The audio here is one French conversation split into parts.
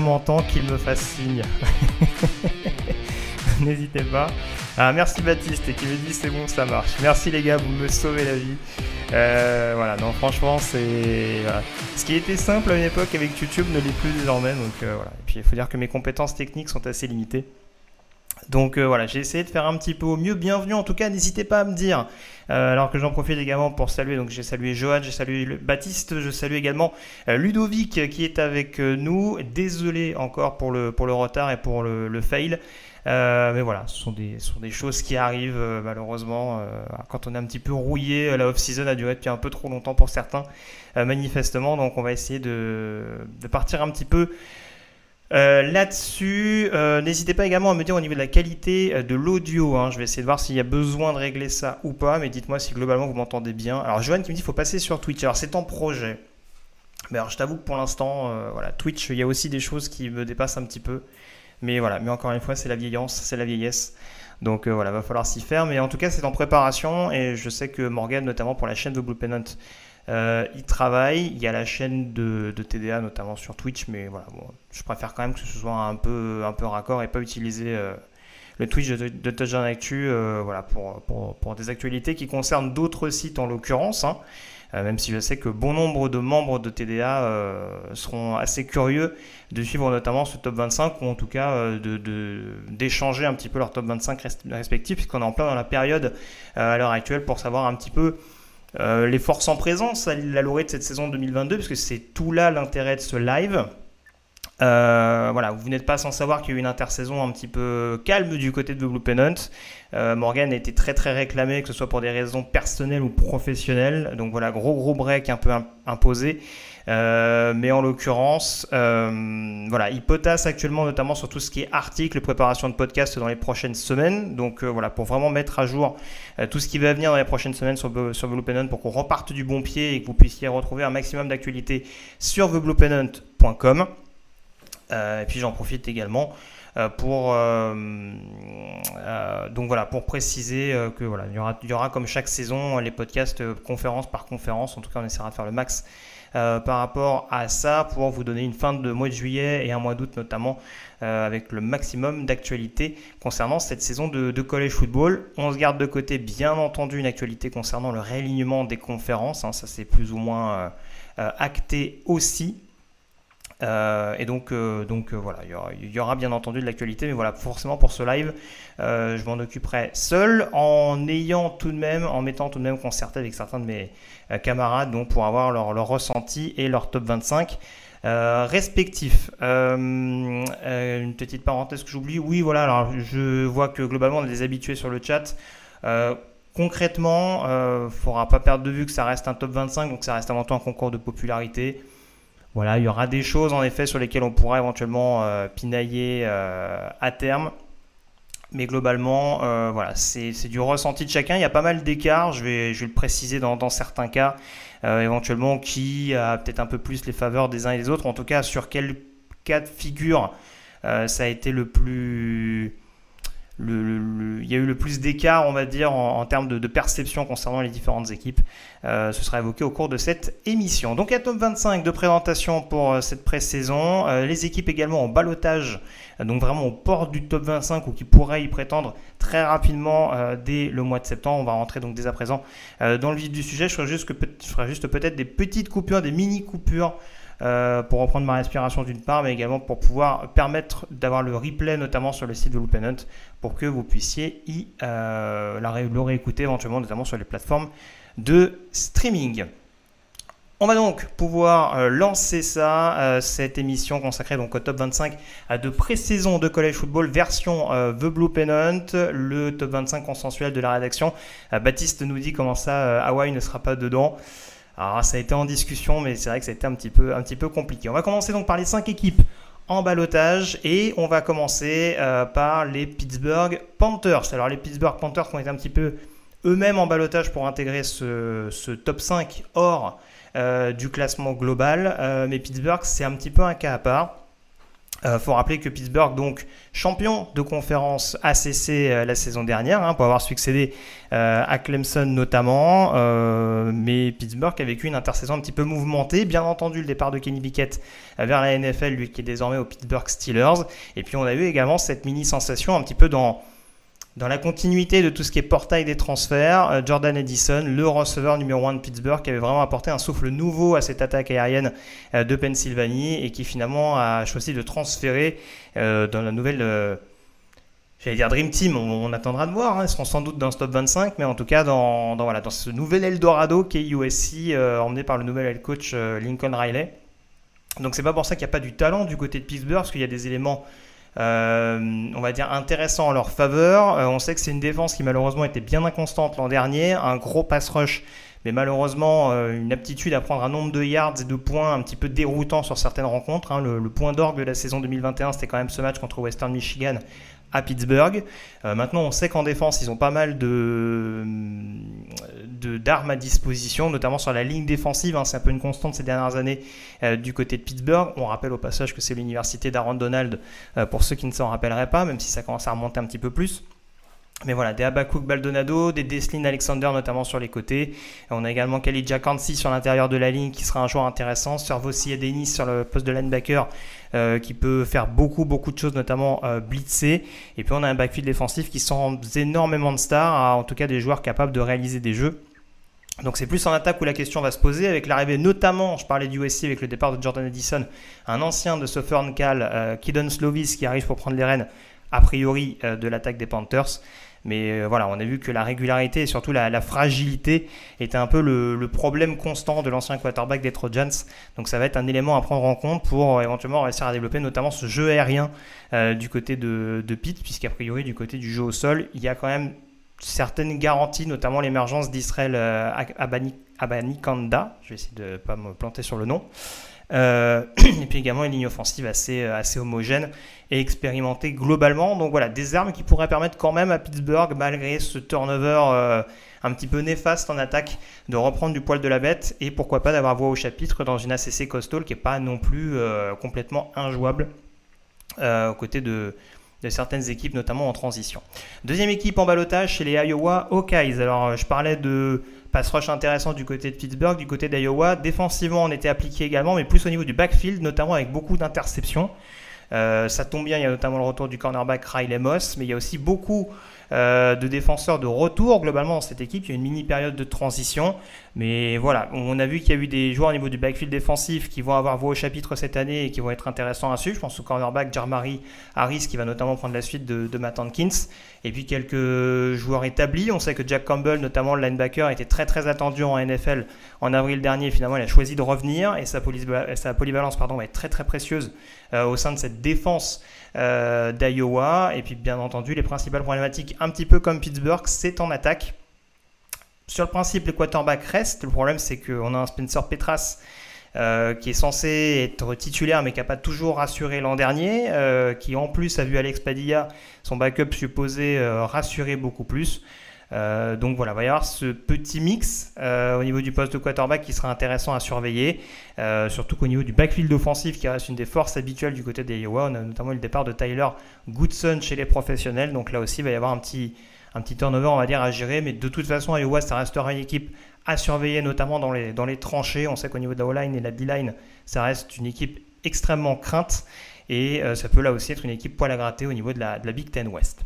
M'entend, qu'il me fasse signe. N'hésitez pas. Ah, merci Baptiste qui me dit c'est bon, ça marche. Merci les gars, vous me sauvez la vie. Euh, voilà, non, franchement, c'est. Ce qui était simple à une époque avec YouTube ne l'est plus désormais. Donc euh, voilà. Et puis il faut dire que mes compétences techniques sont assez limitées. Donc euh, voilà, j'ai essayé de faire un petit peu au mieux. Bienvenue en tout cas, n'hésitez pas à me dire. Euh, alors que j'en profite également pour saluer, donc j'ai salué Johan, j'ai salué Baptiste, je salue également euh, Ludovic qui est avec nous. Désolé encore pour le, pour le retard et pour le, fail. Mais voilà, ce sont des, sont des choses qui arrivent malheureusement quand on est un petit peu rouillé. La off-season a duré depuis un peu trop longtemps pour certains, manifestement. Donc on va essayer de, de partir un petit peu euh, Là-dessus, euh, n'hésitez pas également à me dire au niveau de la qualité euh, de l'audio. hein. Je vais essayer de voir s'il y a besoin de régler ça ou pas, mais dites-moi si globalement vous m'entendez bien. Alors, Johan qui me dit qu'il faut passer sur Twitch. Alors, c'est en projet. Mais alors, je t'avoue que pour l'instant, voilà, Twitch, il y a aussi des choses qui me dépassent un petit peu. Mais voilà, mais encore une fois, c'est la vieillance, c'est la vieillesse. Donc euh, voilà, va falloir s'y faire. Mais en tout cas, c'est en préparation et je sais que Morgan, notamment pour la chaîne de Blue Pennant, euh, il travaille. Il y a la chaîne de, TDA, notamment sur Twitch, mais voilà, je préfère quand même que ce soit un peu, un peu raccord et pas utiliser euh, le Twitch de, de Touchdown Actu euh, voilà, pour, pour, pour des actualités qui concernent d'autres sites en l'occurrence. hein. Euh, même si je sais que bon nombre de membres de TDA seront assez curieux de suivre notamment ce top 25 ou en tout cas d'échanger un petit peu leur top 25 res- respectifs puisqu'on est en plein dans la période à l'heure actuelle pour savoir un petit peu euh, les forces en présence à la lauréat de cette saison 2022 parce que c'est tout là l'intérêt de ce live. Euh, voilà, vous n'êtes pas sans savoir qu'il y a eu une intersaison un petit peu calme du côté de The Blue Pennant. Euh, Morgan a été très très réclamé, que ce soit pour des raisons personnelles ou professionnelles. Donc voilà, gros gros break un peu im- imposé. Euh, mais en l'occurrence, euh, voilà, il actuellement notamment sur tout ce qui est article, préparation de podcast dans les prochaines semaines. Donc euh, voilà, pour vraiment mettre à jour euh, tout ce qui va venir dans les prochaines semaines sur, sur The Blue Pennant pour qu'on reparte du bon pied et que vous puissiez retrouver un maximum d'actualités sur thebluepennant.com. Euh, et puis j'en profite également pour donc voilà pour préciser que voilà il y aura, il y aura comme chaque saison les podcasts conférence par conférence en tout cas on essaiera de faire le max euh, par rapport à ça pour vous donner une fin de mois de juillet et un mois d'août notamment euh, avec le maximum d'actualités concernant cette saison de, de college football. On se garde de côté bien entendu une actualité concernant le réalignement des conférences, hein, ça c'est plus ou moins euh, acté aussi. Euh, et donc, euh, donc euh, voilà, il y, aura, bien entendu de l'actualité, mais voilà, forcément pour ce live, je m'en occuperai seul, en ayant tout de même, en mettant tout de même concerté avec certains de mes camarades, donc pour avoir leur, ressenti et leur top 25 euh, respectifs. Une petite parenthèse que j'oublie, oui, voilà, alors je vois que globalement on a des habitués sur le chat. Concrètement, il ne faudra pas perdre de vue que ça reste un top 25, donc ça reste avant tout un concours de popularité. Voilà, il y aura des choses en effet sur lesquelles on pourra éventuellement euh, pinailler euh, à terme. Mais globalement, euh, voilà, c'est du ressenti de chacun. Il y a pas mal d'écarts, je vais, le préciser dans, certains cas, éventuellement qui a peut-être un peu plus les faveurs des uns et des autres. En tout cas, sur quel cas de figure ça a été le plus. Il y a eu le plus d'écart, on va dire, en, termes de, perception concernant les différentes équipes. Euh, ce sera évoqué au cours de cette émission. Donc, un top 25 de présentation pour euh, cette pré-saison. Euh, les équipes également en balotage, donc vraiment au port du top 25 ou qui pourraient y prétendre très rapidement dès le mois de septembre. On va rentrer donc dès à présent dans le vif du sujet. Je ferai juste peut-être des petites coupures, des mini-coupures. Euh, pour reprendre ma respiration d'une part, mais également pour pouvoir permettre d'avoir le replay, notamment sur le site de Loopinut, pour que vous puissiez y euh, la le réécouter éventuellement, notamment sur les plateformes de streaming. On va donc pouvoir euh, lancer ça, cette émission consacrée donc au top 25 à de pré-saison de college football version euh, The Blue Pennant, le top 25 consensuel de la rédaction. Baptiste nous dit comment ça Hawaii ne sera pas dedans. Alors ça a été en discussion, mais c'est vrai que ça a été un petit peu, un petit peu compliqué. On va commencer donc par les 5 équipes en balotage et on va commencer par les Pittsburgh Panthers. Alors les Pittsburgh Panthers ont été un petit peu eux-mêmes en balotage pour intégrer ce, ce top 5 hors euh, du classement global. Euh, mais Pittsburgh, c'est un petit peu un cas à part. Euh, faut rappeler que Pittsburgh, donc champion de conférence ACC la saison dernière, hein, pour avoir succédé à Clemson notamment, mais Pittsburgh a vécu une intersaison un petit peu mouvementée. Bien entendu, le départ de Kenny Pickett vers la NFL, lui qui est désormais aux Pittsburgh Steelers. Et puis on a eu également cette mini sensation un petit peu dans dans la continuité de tout ce qui est portail des transferts, euh, Jordan Edison, le receveur numéro 1 de Pittsburgh, qui avait vraiment apporté un souffle nouveau à cette attaque aérienne euh, de Pennsylvanie et qui finalement a choisi de transférer euh, dans la nouvelle, j'allais dire Dream Team, on, attendra de voir, hein, ils seront sans doute dans ce top 25, mais en tout cas dans, voilà, dans ce nouvel Eldorado qui est USC, emmené par le nouvel head coach Lincoln Riley. Donc c'est pas pour ça qu'il n'y a pas du talent du côté de Pittsburgh, parce qu'il y a des éléments on va dire, intéressant en leur faveur. Euh, on sait que c'est une défense qui malheureusement était bien inconstante l'an dernier, un gros pass rush mais malheureusement euh, une aptitude à prendre un nombre de yards et de points un petit peu déroutant sur certaines rencontres. Hein. Le, point d'orgue de la saison 2021, c'était quand même ce match contre Western Michigan à Pittsburgh. maintenant, on sait qu'en défense, ils ont pas mal de, d'armes à disposition, notamment sur la ligne défensive. Hein. c'est un peu une constante ces dernières années euh, du côté de Pittsburgh. On rappelle au passage que c'est l'université d'Aaron Donald, euh, pour ceux qui ne s'en rappelleraient pas, même si ça commence à remonter un petit peu plus. Mais voilà, des Abakouk Baldonado, des Deslin Alexander notamment sur les côtés. On a également Khalid Jakansi sur l'intérieur de la ligne qui sera un joueur intéressant. Servosi Denis sur le poste de linebacker euh, qui peut faire beaucoup beaucoup de choses, notamment euh, blitzer. Et puis on a un backfield défensif qui sent énormément de stars, en tout cas des joueurs capables de réaliser des jeux. Donc c'est plus en attaque où la question va se poser, avec l'arrivée notamment, je parlais du USC avec le départ de Jordan Edison, un ancien de Southern Cal, euh, Kidon Slovis, qui arrive pour prendre les rênes, a priori, euh, de l'attaque des Panthers. Mais euh, voilà, on a vu que la régularité et surtout la, fragilité était un peu le, problème constant de l'ancien quarterback des Trojans. Donc ça va être un élément à prendre en compte pour éventuellement réussir à développer notamment ce jeu aérien du côté de, de Pitt, puisqu'a priori du côté du jeu au sol, il y a quand même certaines garanties, notamment l'émergence d'Israël euh, Abanikanda, je vais essayer de ne pas me planter sur le nom, euh, et puis également une ligne offensive assez, euh, assez homogène et expérimentée globalement. Donc voilà, des armes qui pourraient permettre quand même à Pittsburgh, malgré ce turnover un petit peu néfaste en attaque, de reprendre du poil de la bête et pourquoi pas d'avoir voix au chapitre dans une ACC coastal qui n'est pas non plus complètement injouable aux côtés de, certaines équipes, notamment en transition. Deuxième équipe en balotage chez les Iowa Hawkeyes. Alors, euh, je parlais de pass rush intéressant du côté de Pittsburgh, du côté d'Iowa. Défensivement, on était appliqué également, mais plus au niveau du backfield, notamment avec beaucoup d'interceptions. Euh, ça tombe bien, il y a notamment le retour du cornerback Riley Moss, mais il y a aussi beaucoup euh, de défenseurs de retour globalement dans cette équipe. Il y a une mini période de transition. Mais voilà, on a vu qu'il y a eu des joueurs au niveau du backfield défensif qui vont avoir voix au chapitre cette année et qui vont être intéressants à suivre. Je pense au cornerback Jarmari Harris qui va notamment prendre la suite de, Matt Hankins. Et puis quelques joueurs établis. On sait que Jack Campbell, notamment le linebacker, était très très attendu en NFL en avril dernier. Finalement, il a choisi de revenir et sa, polyvalence pardon, va être très très précieuse euh, au sein de cette défense euh, d'Iowa. Et puis bien entendu, les principales problématiques, un petit peu comme Pittsburgh, c'est en attaque. Sur le principe, les quarterbacks restent. Le problème, c'est qu'on a un Spencer Petras euh, qui est censé être titulaire mais qui n'a pas toujours rassuré l'an dernier, euh, qui en plus a vu Alex Padilla, son backup supposé, rassurer beaucoup plus. Euh, donc voilà, il va y avoir ce petit mix euh, au niveau du poste de quarterback qui sera intéressant à surveiller, euh, surtout qu'au niveau du backfield offensif qui reste une des forces habituelles du côté des Iowa, on a notamment le départ de Tyler Goodson chez les professionnels, donc là aussi il va y avoir un petit, un petit turnover on va dire à gérer, mais de toute façon Iowa ça restera une équipe à surveiller notamment dans les, tranchées, on sait qu'au niveau de la O-line et la D-line ça reste une équipe extrêmement crainte. Et ça peut là aussi être une équipe poil à gratter au niveau de de la Big Ten West.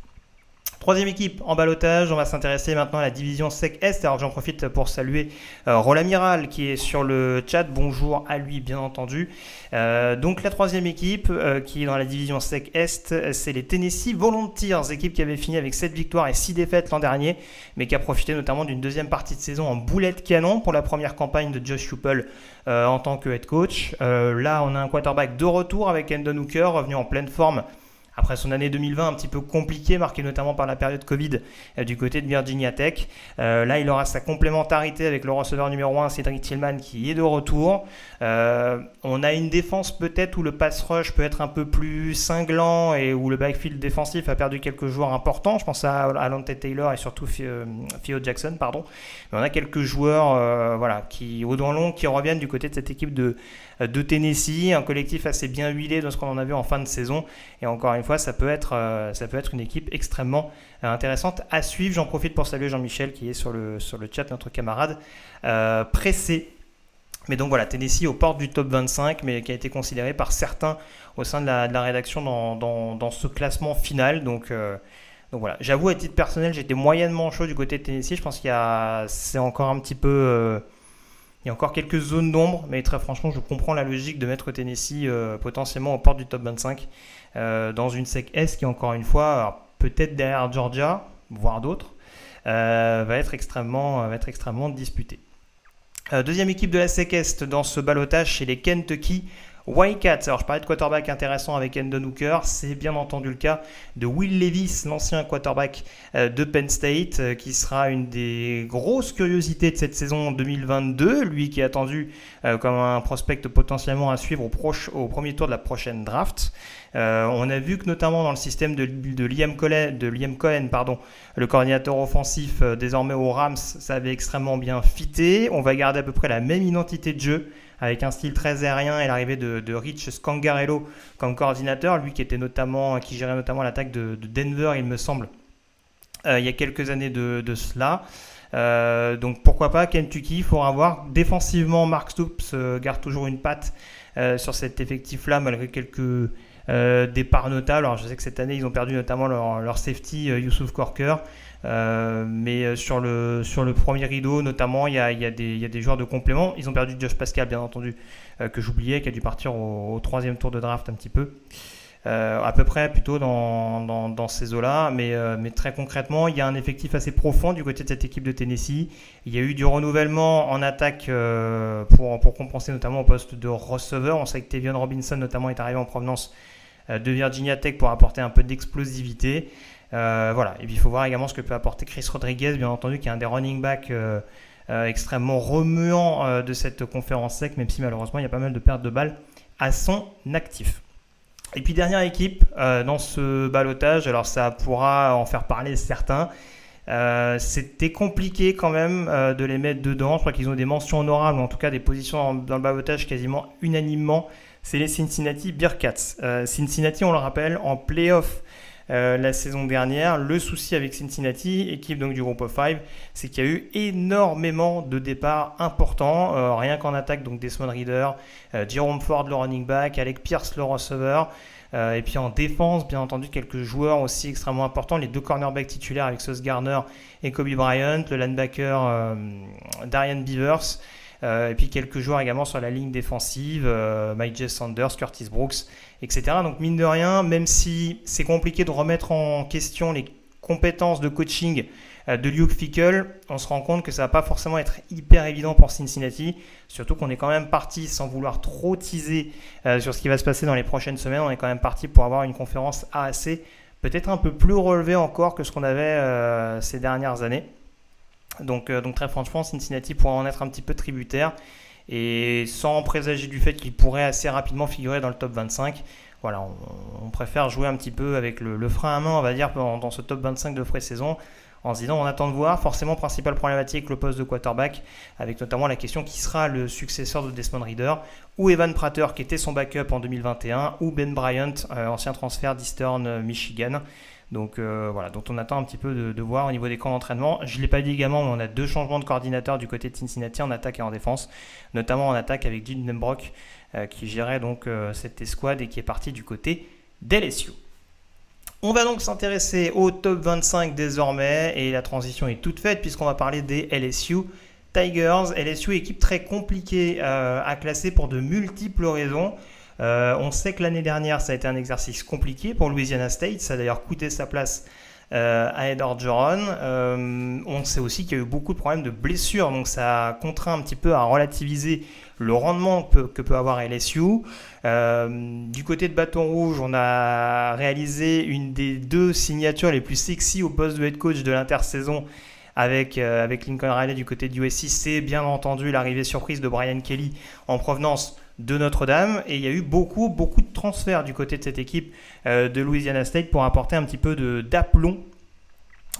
Troisième équipe en balotage, on va s'intéresser maintenant à la division SEC Est. Alors j'en profite pour saluer euh, Rolamiral qui est sur le chat. Bonjour à lui bien entendu. Euh, donc la troisième équipe euh, qui est dans la division SEC Est, c'est les Tennessee Volunteers, équipe qui avait fini avec 7 victoires et 6 défaites l'an dernier, mais qui a profité notamment d'une deuxième partie de saison en boulette canon pour la première campagne de Josh Hupel en tant que head coach. là on a un quarterback de retour avec Endon Hooker, revenu en pleine forme après son année 2020 un petit peu compliquée, marquée notamment par la période Covid euh, du côté de Virginia Tech. Euh, là, il aura sa complémentarité avec le receveur numéro 1, Cédric Tillman, qui est de retour. Euh, on a une défense peut-être où le pass rush peut être un peu plus cinglant et où le backfield défensif a perdu quelques joueurs importants. Je pense à Alante Taylor et surtout Theo Jackson, pardon. Mais on a quelques joueurs voilà, qui, au long qui reviennent du côté de cette équipe de, de Tennessee, un collectif assez bien huilé dans ce qu'on en a vu en fin de saison. Et encore une fois, ça peut être, euh, ça peut être une équipe extrêmement euh, intéressante à suivre. J'en profite pour saluer Jean-Michel qui est sur le, sur le chat, notre camarade euh, pressé. Mais donc voilà, Tennessee aux portes du top 25, mais qui a été considéré par certains au sein de la, de la rédaction dans, dans, dans, ce classement final. Donc, donc voilà, j'avoue à titre personnel, j'étais moyennement chaud du côté de Tennessee. Je pense qu'il y a, c'est encore un petit peu il y a encore quelques zones d'ombre, mais très franchement, je comprends la logique de mettre Tennessee euh, potentiellement aux portes du top 25 euh, dans une SEC S qui, encore une fois, peut-être derrière Georgia, voire d'autres, euh, va, être extrêmement, va être extrêmement disputée. deuxième équipe de la SEC Est dans ce balotage, c'est les Kentucky Wildcats, alors je parlais de quarterback intéressant avec Endon Hooker, c'est bien entendu le cas de Will Levis, l'ancien quarterback euh, de Penn State, euh, qui sera une des grosses curiosités de cette saison 2022, lui qui est attendu euh, comme un prospect potentiellement à suivre au, premier tour de la prochaine draft. on a vu que notamment dans le système de, Liam Cohen, de Liam Cohen pardon, le coordinateur offensif désormais aux Rams, ça avait extrêmement bien fité. On va garder à peu près la même identité de jeu avec un style très aérien et l'arrivée de, Rich Scangarello comme coordinateur, lui qui était notamment, qui gérait notamment l'attaque de, Denver, il me semble, euh, il y a quelques années de, cela. Euh, donc pourquoi pas Kentucky, il faudra voir. Défensivement, Mark Stoops euh, garde toujours une patte sur cet effectif-là, malgré quelques départs notables. Alors je sais que cette année, ils ont perdu notamment leur, safety, Youssouf Corker. Euh, mais euh, sur le, sur le premier rideau, notamment, il y a, y, a y a, des joueurs de complément. Ils ont perdu Josh Pascal, bien entendu, euh, que j'oubliais, qui a dû partir au, troisième tour de draft un petit peu. à peu près plutôt dans, dans, ces eaux-là, mais, mais, très concrètement, il y a un effectif assez profond du côté de cette équipe de Tennessee. Il y a eu du renouvellement en attaque pour, pour compenser notamment au poste de receveur. On sait que Tevion Robinson notamment est arrivé en provenance de Virginia Tech pour apporter un peu d'explosivité. Euh, voilà. Et puis il faut voir également ce que peut apporter Chris Rodriguez, bien entendu, qui est un des running backs euh, euh, extrêmement remuant de cette conférence sec, même si malheureusement il y a pas mal de pertes de balles à son actif. Et puis dernière équipe dans ce balotage, alors ça pourra en faire parler certains. C'était compliqué quand même de les mettre dedans. Je crois qu'ils ont des mentions honorables, en tout cas des positions dans, le balotage quasiment unanimement. C'est les Cincinnati Bearcats. Cincinnati, on le rappelle, en playoff euh, la saison dernière. Le souci avec Cincinnati, équipe donc du groupe of 5, c'est qu'il y a eu énormément de départs importants, euh, rien qu'en attaque, donc Desmond Reader, euh, Jerome Ford le running back, Alec Pierce le receveur. et puis en défense, bien entendu, quelques joueurs aussi extrêmement importants. Les deux cornerbacks titulaires avec Sauce Garner et Kobe Bryant, le linebacker Darian Beavers. Et puis quelques joueurs également sur la ligne défensive, Mike Sanders, Curtis Brooks etc. Donc mine de rien, même si c'est compliqué de remettre en question les compétences de coaching euh, de Luke Fickle, on se rend compte que ça va pas forcément être hyper évident pour Cincinnati, surtout qu'on est quand même parti sans vouloir trop teaser euh, sur ce qui va se passer dans les prochaines semaines, on est quand même parti pour avoir une conférence AAC peut-être un peu plus relevée encore que ce qu'on avait euh, ces dernières années. Donc, donc très franchement, Cincinnati pourra en être un petit peu tributaire et sans présager du fait qu'il pourrait assez rapidement figurer dans le top 25. Voilà, on, préfère jouer un petit peu avec le, frein à main, on va dire, dans, ce top 25 de frais saison en se disant on attend de voir. Forcément, principale problématique, le poste de quarterback, avec notamment la question qui sera le successeur de Desmond Reader, ou Evan Prater qui était son backup en 2021, ou Ben Bryant, euh, ancien transfert d'Eastern euh, Michigan. Donc euh, voilà, dont on attend un petit peu de, voir au niveau des camps d'entraînement. Je ne l'ai pas dit également, mais on a deux changements de coordinateur du côté de Cincinnati en attaque et en défense, notamment en attaque avec Jim Nembrock euh, qui gérait donc euh, cette escouade et qui est parti du côté d'LSU. On va donc s'intéresser au top 25 désormais et la transition est toute faite puisqu'on va parler des LSU Tigers. LSU équipe très compliquée à classer pour de multiples raisons. Euh, on sait que l'année dernière ça a été un exercice compliqué pour Louisiana State, ça a d'ailleurs coûté sa place euh, à Ed Orgeron. on sait aussi qu'il y a eu beaucoup de problèmes de blessures, donc ça a contraint un petit peu à relativiser le rendement que peut, avoir LSU. Euh, du côté de Bâton Rouge, on a réalisé une des deux signatures les plus sexy au poste de head coach de l'intersaison avec, euh, avec Lincoln Riley du côté du USC. C'est bien entendu l'arrivée surprise de Brian Kelly en provenance de Notre-Dame. Et il y a eu beaucoup, beaucoup de transferts du côté de cette équipe euh, de Louisiana State pour apporter un petit peu d'aplomb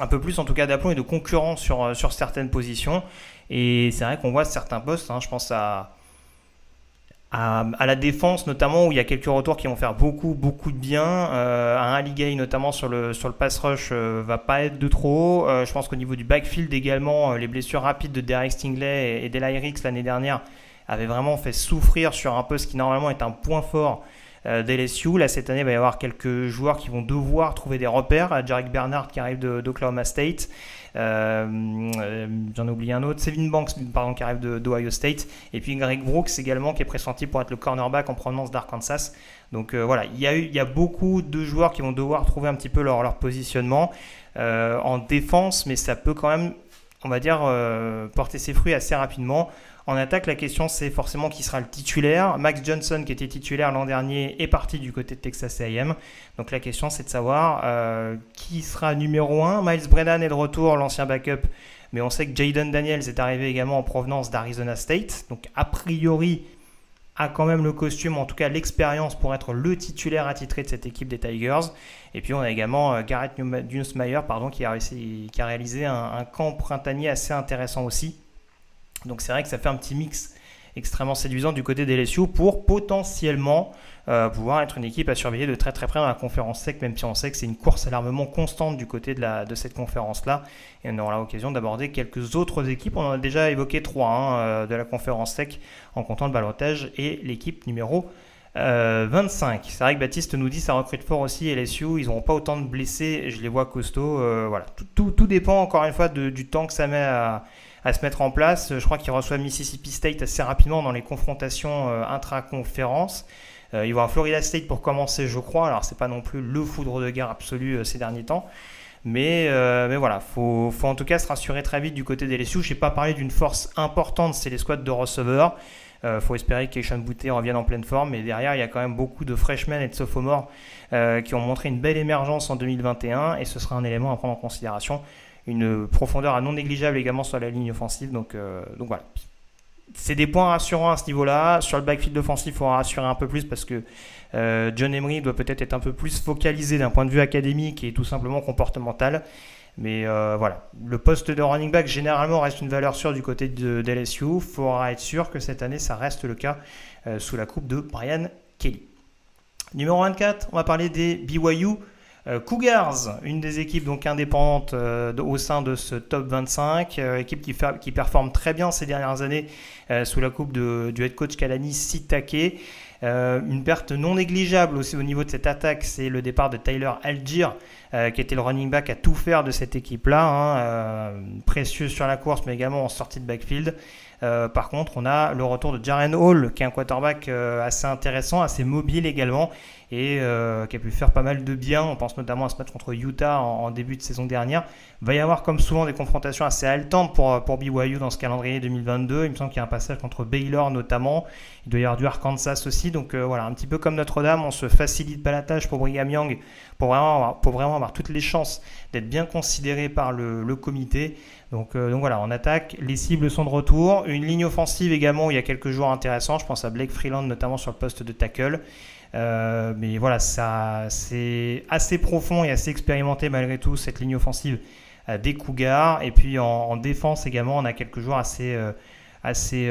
un peu plus en tout cas d'aplomb et de concurrence sur, sur certaines positions. Et c'est vrai qu'on voit certains postes, hein, je pense à, à, la défense notamment où il y a quelques retours qui vont faire beaucoup beaucoup de bien. Euh, un Aligay notamment sur le sur le pass rush euh, va pas être de trop. Euh, je pense qu'au niveau du backfield également, les blessures rapides de Derek Stingley et, et l'année dernière avaient vraiment fait souffrir sur un poste qui normalement est un point fort d'LSU. Là cette année il va y avoir quelques joueurs qui vont devoir trouver des repères. Jarek Bernard qui arrive d'Oklahoma State. Euh, euh, j'en ai oublié un autre, Sevin Banks, pardon, qui arrive d'Ohio State. Et puis Greg Brooks également, qui est pressenti pour être le cornerback en provenance d'Arkansas. Donc euh, voilà, il y, a il y a beaucoup de joueurs qui vont devoir trouver un petit peu leur, leur positionnement en défense, mais ça peut quand même, on va dire, porter ses fruits assez rapidement. En attaque, la question c'est forcément qui sera le titulaire. Max Johnson, qui était titulaire l'an dernier, est parti du côté de Texas AM. Donc la question c'est de savoir euh, qui sera numéro 1. Miles Brennan est de retour, l'ancien backup. Mais on sait que Jaden Daniels est arrivé également en provenance d'Arizona State. Donc a priori, a quand même le costume, en tout cas l'expérience pour être le titulaire attitré de cette équipe des Tigers. Et puis on a également euh, Garrett Dunsmeyer pardon, qui a réalisé un camp printanier assez intéressant aussi. Donc c'est vrai que ça fait un petit mix extrêmement séduisant du côté des LSU pour potentiellement euh, pouvoir être une équipe à surveiller de très très près dans la conférence sec, même si on sait que c'est une course à l'armement constante du côté de, cette conférence-là. Et on aura l'occasion d'aborder quelques autres équipes. On en a déjà évoqué trois hein, euh, de la conférence sec en comptant le balotage et l'équipe numéro 25. Euh, c'est vrai que Baptiste nous dit ça recrute fort aussi LSU. Ils n'auront pas autant de blessés. Je les vois costauds. voilà. Tout, tout, dépend encore une fois du temps que ça met à à se mettre en place. Je crois qu'il reçoit Mississippi State assez rapidement dans les confrontations euh, intra-conférences. Euh, il va à Florida State pour commencer, je crois. Alors, c'est pas non plus le foudre de guerre absolu euh, ces derniers temps. Mais, mais voilà, faut, faut en tout cas se rassurer très vite du côté des LSU. Je n'ai pas parlé d'une force importante, c'est les squads de receveurs. Il faut espérer que Keishan Boutte revienne en pleine forme. Mais derrière, il y a quand même beaucoup de freshmen et de sophomores qui ont montré une belle émergence en 2021. Et ce sera un élément à prendre en considération une profondeur à non négligeable également sur la ligne offensive. Donc, euh, donc voilà. C'est des points rassurants à ce niveau-là. Sur le backfield offensif, il faudra rassurer un peu plus parce que euh, John Emery doit peut-être être un peu plus focalisé d'un point de vue académique et tout simplement comportemental. Mais euh, voilà, le poste de running back généralement reste une valeur sûre du côté de, LSU. Il faudra être sûr que cette année, ça reste le cas sous la coupe de Brian Kelly. Numéro 24, on va parler des BYU Cougars, une des équipes donc indépendantes euh, au sein de ce top 25, euh, équipe qui, qui, performe très bien ces dernières années sous la coupe du head coach Kalani Sitake. une perte non négligeable aussi au niveau de cette attaque, c'est le départ de Tyler Algier, qui était le running back à tout faire de cette équipe-là, hein, précieux sur la course, mais également en sortie de backfield. par contre, on a le retour de Jaren Hall, qui est un quarterback assez intéressant, assez mobile également, et euh, qui a pu faire pas mal de bien. On pense notamment à ce match contre Utah en, début de saison dernière. Il va y avoir comme souvent des confrontations assez haletantes pour, pour BYU dans ce calendrier 2022. Il me semble qu'il y a un passage contre Baylor notamment. Il doit y avoir du Arkansas aussi. Donc euh, voilà, un petit peu comme Notre-Dame, on se facilite pas la tâche pour Brigham Young pour vraiment avoir, pour vraiment avoir toutes les chances d'être bien considéré par le, comité. Donc, euh, donc, voilà, on attaque. Les cibles sont de retour. Une ligne offensive également où il y a quelques joueurs intéressants. Je pense à Blake Freeland notamment sur le poste de tackle. Euh, mais voilà, ça, c'est assez profond et assez expérimenté malgré tout cette ligne offensive euh, des Cougars. Et puis en, défense également, on a quelques joueurs assez, euh, assez,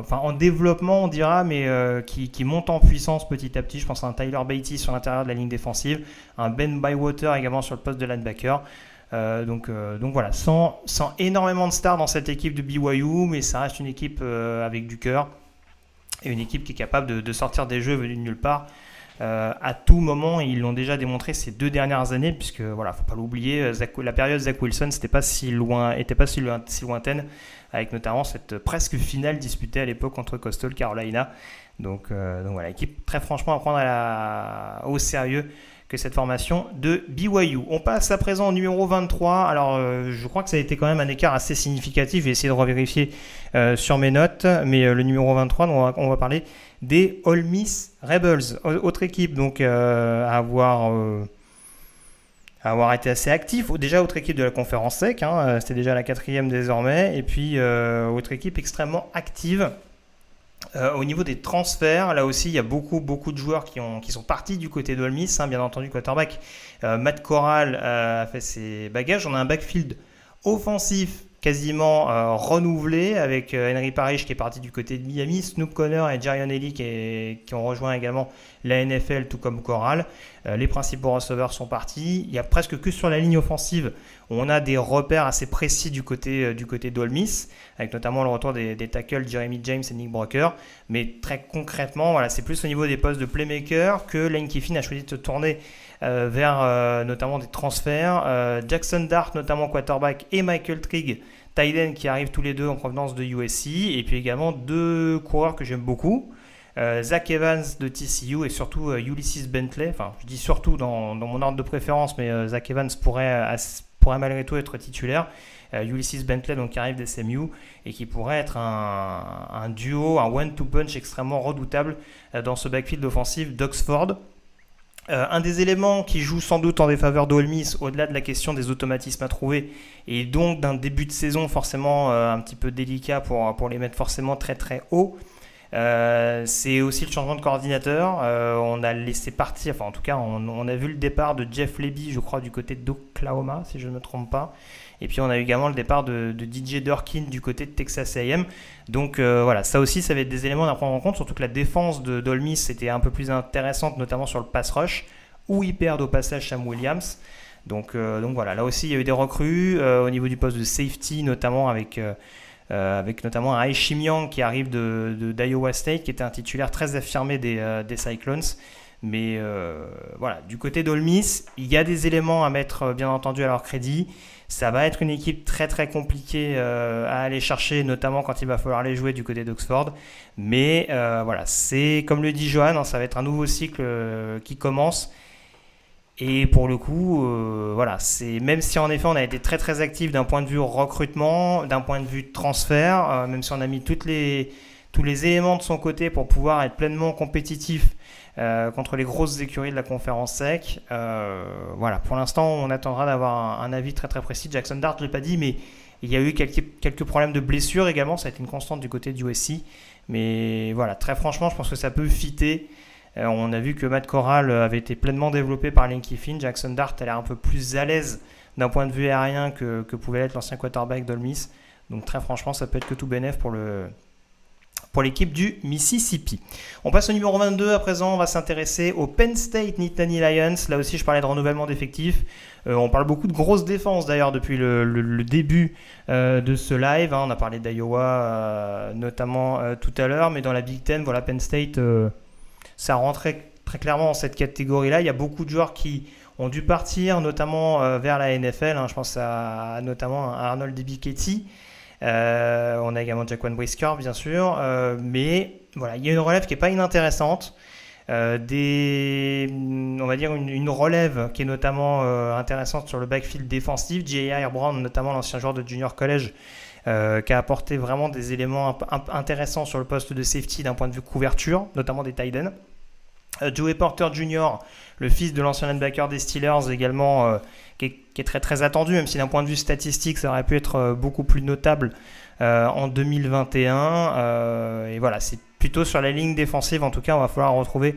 enfin en développement on dira, mais qui, montent en puissance petit à petit. Je pense à un Tyler Beatty sur l'intérieur de la ligne défensive, un Ben Bywater également sur le poste de linebacker. donc, donc voilà, sans, sans, énormément de stars dans cette équipe de BYU, mais ça reste une équipe avec du cœur et une équipe qui est capable de, sortir des jeux venus de nulle part. à tout moment. Ils l'ont déjà démontré ces deux dernières années, puisque voilà, faut pas l'oublier, la période Zach Wilson, c'était pas si loin, était pas si, loin, si lointaine, avec notamment cette presque finale disputée à l'époque entre Coastal Carolina. Donc, donc voilà, équipe très franchement à prendre au sérieux que cette formation de BYU. On passe à présent au numéro 23. Alors, euh, je crois que ça a été quand même un écart assez significatif. J'ai essayé de revérifier euh, sur mes notes, mais euh, le numéro 23, on va, parler des All Miss Rebels, autre équipe donc à avoir avoir été assez actif. Déjà, autre équipe de la conférence SEC, hein, c'était déjà la quatrième désormais, et puis autre équipe extrêmement active euh, au niveau des transferts, là aussi, il y a beaucoup, beaucoup de joueurs qui, ont, qui sont partis du côté d'Olmis. Hein, bien entendu, quarterback. Euh, Matt Corral euh, a fait ses bagages. On a un backfield offensif quasiment renouvelé avec Henry Parrish qui est parti du côté de Miami, Snoop Connor et Jarion Ellie qui, qui, ont rejoint également la NFL tout comme Corral. les principaux receveurs sont partis. Il y a presque que sur la ligne offensive on a des repères assez précis du côté, euh, du côté d'Olmis, avec notamment le retour des, tackles Jeremy James et Nick Broker. Mais très concrètement, voilà, c'est plus au niveau des postes de playmaker que Lane Kiffin a choisi de se tourner euh, vers euh, notamment des transferts. Jackson Dart, notamment quarterback, et Michael Trigg, tight qui arrivent tous les deux en provenance de USC. Et puis également deux coureurs que j'aime beaucoup. Zach Evans de TCU et surtout Ulysses Bentley. Enfin, je dis surtout dans, mon ordre de préférence, mais Zach Evans pourrait pourrait malgré tout être titulaire. Euh, Ulysses Bentley, donc, qui arrive des SMU et qui pourrait être un, duo, un one-two punch extrêmement redoutable euh, dans ce backfield offensif d'Oxford. Euh, un des éléments qui joue sans doute en défaveur d'Olmis, au-delà de la question des automatismes à trouver, et donc d'un début de saison forcément un petit peu délicat pour, pour les mettre forcément très très haut, c'est aussi le changement de coordinateur. on a laissé partir, enfin en tout cas, on, a vu le départ de Jeff Leby, je crois, du côté d'Oklahoma, si je ne me trompe pas. Et puis on a eu également le départ de, DJ Durkin du côté de Texas AM. Donc euh, voilà, ça aussi, ça va être des éléments à prendre en compte, surtout que la défense de Dolmis était un peu plus intéressante, notamment sur le pass rush, où ils perdent au passage Sam Williams. Donc, euh, donc voilà, là aussi, il y a eu des recrues euh, au niveau du poste de safety, notamment avec... avec notamment un Aishimian qui arrive de, d'Iowa State, qui était un titulaire très affirmé des, des Cyclones. Mais voilà, du côté d'Olmis, il y a des éléments à mettre bien entendu à leur crédit. Ça va être une équipe très très compliquée euh, à aller chercher, notamment quand il va falloir les jouer du côté d'Oxford. Mais voilà, c'est comme le dit Johan, hein, ça va être un nouveau cycle qui commence. Et pour le coup, voilà, c'est même si en effet on a été très très actif d'un point de vue recrutement, d'un point de vue transfert, même si on a mis les, tous les éléments de son côté pour pouvoir être pleinement compétitif euh, contre les grosses écuries de la conférence sec. Euh, voilà, pour l'instant, on attendra d'avoir un, avis très très précis. Jackson Dart, je ne l'ai pas dit, mais il y a eu quelques, quelques problèmes de blessures également. Ça a été une constante du côté du USC. Mais voilà, très franchement, je pense que ça peut fitter. Euh, on a vu que Matt Corral avait été pleinement développé par Linky Finn. Jackson Dart a l'air un peu plus à l'aise d'un point de vue aérien que, que pouvait être l'ancien quarterback d'Olmis. Donc très franchement, ça peut être que tout bénéf pour le, pour l'équipe du Mississippi. On passe au numéro 22 à présent, on va s'intéresser au Penn State Nittany Lions. Là aussi, je parlais de renouvellement d'effectifs. Euh, on parle beaucoup de grosses défenses d'ailleurs depuis le, début euh, de ce live. Hein. On a parlé d'Iowa euh, notamment tout à l'heure, mais dans la Big Ten, voilà, Penn State, ça rentrait très clairement dans cette catégorie-là. Il y a beaucoup de joueurs qui ont dû partir, notamment vers la NFL. Hein. Je pense à, notamment à Arnold Debicketti. Euh, on a également Jaquan Brisker, bien sûr. Euh, mais voilà, il y a une relève qui n'est pas inintéressante. Euh, des, on va dire une, relève qui est notamment intéressante sur le backfield défensif. J.A.R. Brown, notamment l'ancien joueur de junior college, qui a apporté vraiment des éléments intéressants sur le poste de safety d'un point de vue couverture, notamment des tight. Joey Porter Jr., le fils de l'ancien linebacker des Steelers, également qui est, très très attendu, même si d'un point de vue statistique, ça aurait pu être euh, beaucoup plus notable euh, en 2021. Euh, et voilà, c'est plutôt sur la ligne défensive, en tout cas, on va falloir retrouver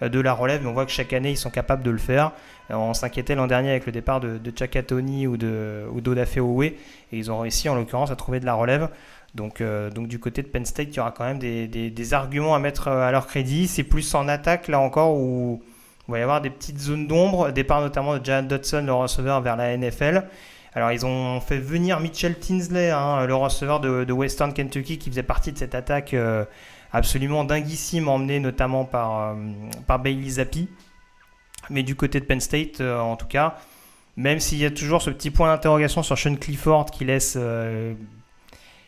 de la relève, mais on voit que chaque année, ils sont capables de le faire. on s'inquiétait l'an dernier avec le départ de, de Chakatoni ou de ou d'Odafe et ils ont réussi en l'occurrence à trouver de la relève. Donc, donc du côté de Penn State, il y aura quand même des, des arguments à mettre à leur crédit. C'est plus en attaque, là encore, où il va y avoir des petites zones d'ombre, départ notamment de Jan Dodson, le receveur, vers la NFL. Alors ils ont fait venir Mitchell Tinsley, hein, le receveur de, Western Kentucky, qui faisait partie de cette attaque euh, absolument dinguissime, emmené notamment par, par Bailey Zappi. Mais du côté de Penn State, en tout cas, même s'il y a toujours ce petit point d'interrogation sur Sean Clifford qui laisse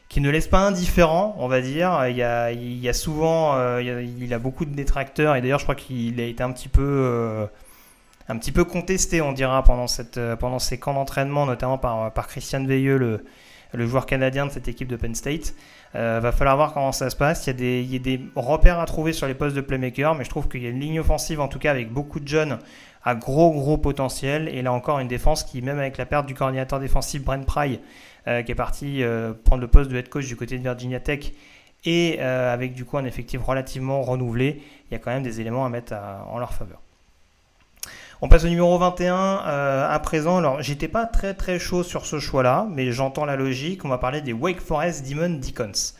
qui ne laisse pas indifférent, on va dire. Il y a, il y a souvent, euh, a, beaucoup de détracteurs et d'ailleurs je crois qu'il a été un petit peu, euh, un petit peu contesté, on dira, pendant, cette, euh, pendant ces camps d'entraînement, notamment par, par Christian Veilleux, le, le, joueur canadien de cette équipe de Penn State. va falloir voir comment ça se passe. Il y, a des, il y a des repères à trouver sur les postes de playmaker, mais je trouve qu'il y a une ligne offensive, en tout cas avec beaucoup de jeunes, à gros gros potentiel. Et là encore, une défense qui, même avec la perte du coordinateur défensif Brent Pry, euh, qui est parti euh, prendre le poste de head coach du côté de Virginia Tech, et euh, avec du coup un effectif relativement renouvelé, il y a quand même des éléments à mettre en leur faveur. On passe au numéro 21 à présent. Alors, j'étais pas très très chaud sur ce choix-là, mais j'entends la logique. On va parler des Wake Forest Demon Deacons.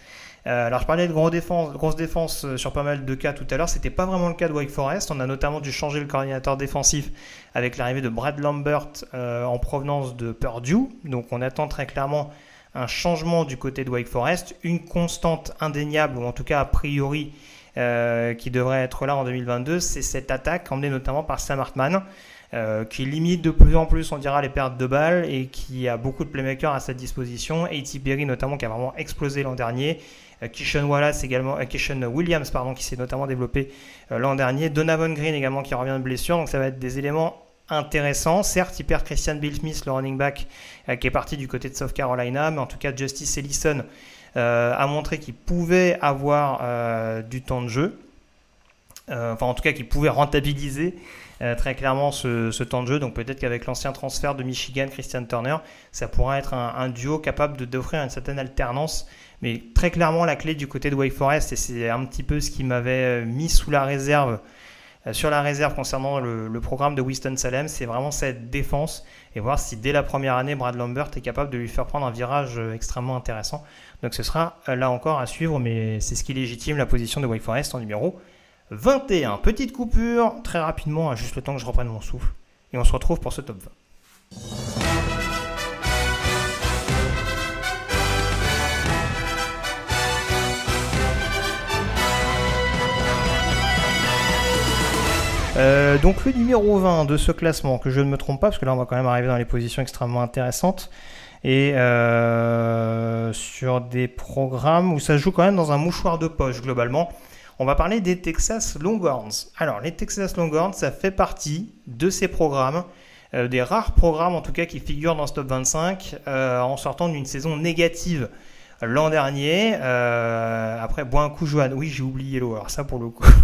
Euh, alors je parlais de grosse défense, euh, sur pas mal de cas tout à l'heure. C'était pas vraiment le cas de Wake Forest. On a notamment dû changer le coordinateur défensif avec l'arrivée de Brad Lambert euh, en provenance de Purdue. Donc on attend très clairement un changement du côté de Wake Forest, une constante indéniable ou en tout cas a priori qui devrait être là en 2022, c'est cette attaque emmenée notamment par Sam Hartman. Qui limite de plus en plus, on dira, les pertes de balles et qui a beaucoup de playmakers à sa disposition. A.T. Berry notamment qui a vraiment explosé l'an dernier euh, Wallace également, euh, Williams pardon, qui s'est notamment développé euh, l'an dernier, Donovan Green également qui revient de blessure, donc ça va être des éléments intéressants. Certes, il perd Christian Bill Smith, le running back, qui est parti du côté de South Carolina, mais en tout cas, Justice Ellison a montré qu'il pouvait avoir du temps de jeu. enfin, en tout cas, qu'il pouvait rentabiliser très clairement ce, temps de jeu. Donc peut-être qu'avec l'ancien transfert de Michigan, Christian Turner, ça pourra être un, duo capable d'offrir une certaine alternance mais très clairement, la clé du côté de Wake Forest, et c'est un petit peu ce qui m'avait euh, mis sous la réserve, euh, sur la réserve concernant le, programme de Winston-Salem, c'est vraiment cette défense et voir si dès la première année, Brad Lambert est capable de lui faire prendre un virage euh, extrêmement intéressant. Donc ce sera là encore à suivre, mais c'est ce qui légitime la position de Wake Forest en numéro 21. Petite coupure, très rapidement, juste le temps que je reprenne mon souffle. Et on se retrouve pour ce top 20. Euh, donc le numéro 20 de ce classement, que je ne me trompe pas, parce que là on va quand même arriver dans les positions extrêmement intéressantes, et euh, sur des programmes où ça joue quand même dans un mouchoir de poche globalement. On va parler des Texas Longhorns. Alors les Texas Longhorns, ça fait partie de ces programmes, euh, des rares programmes en tout cas qui figurent dans ce top 25 en sortant d'une saison négative l'an dernier. après, bois un coup, Johan. Oui, j'ai oublié l'eau. Alors ça pour le coup.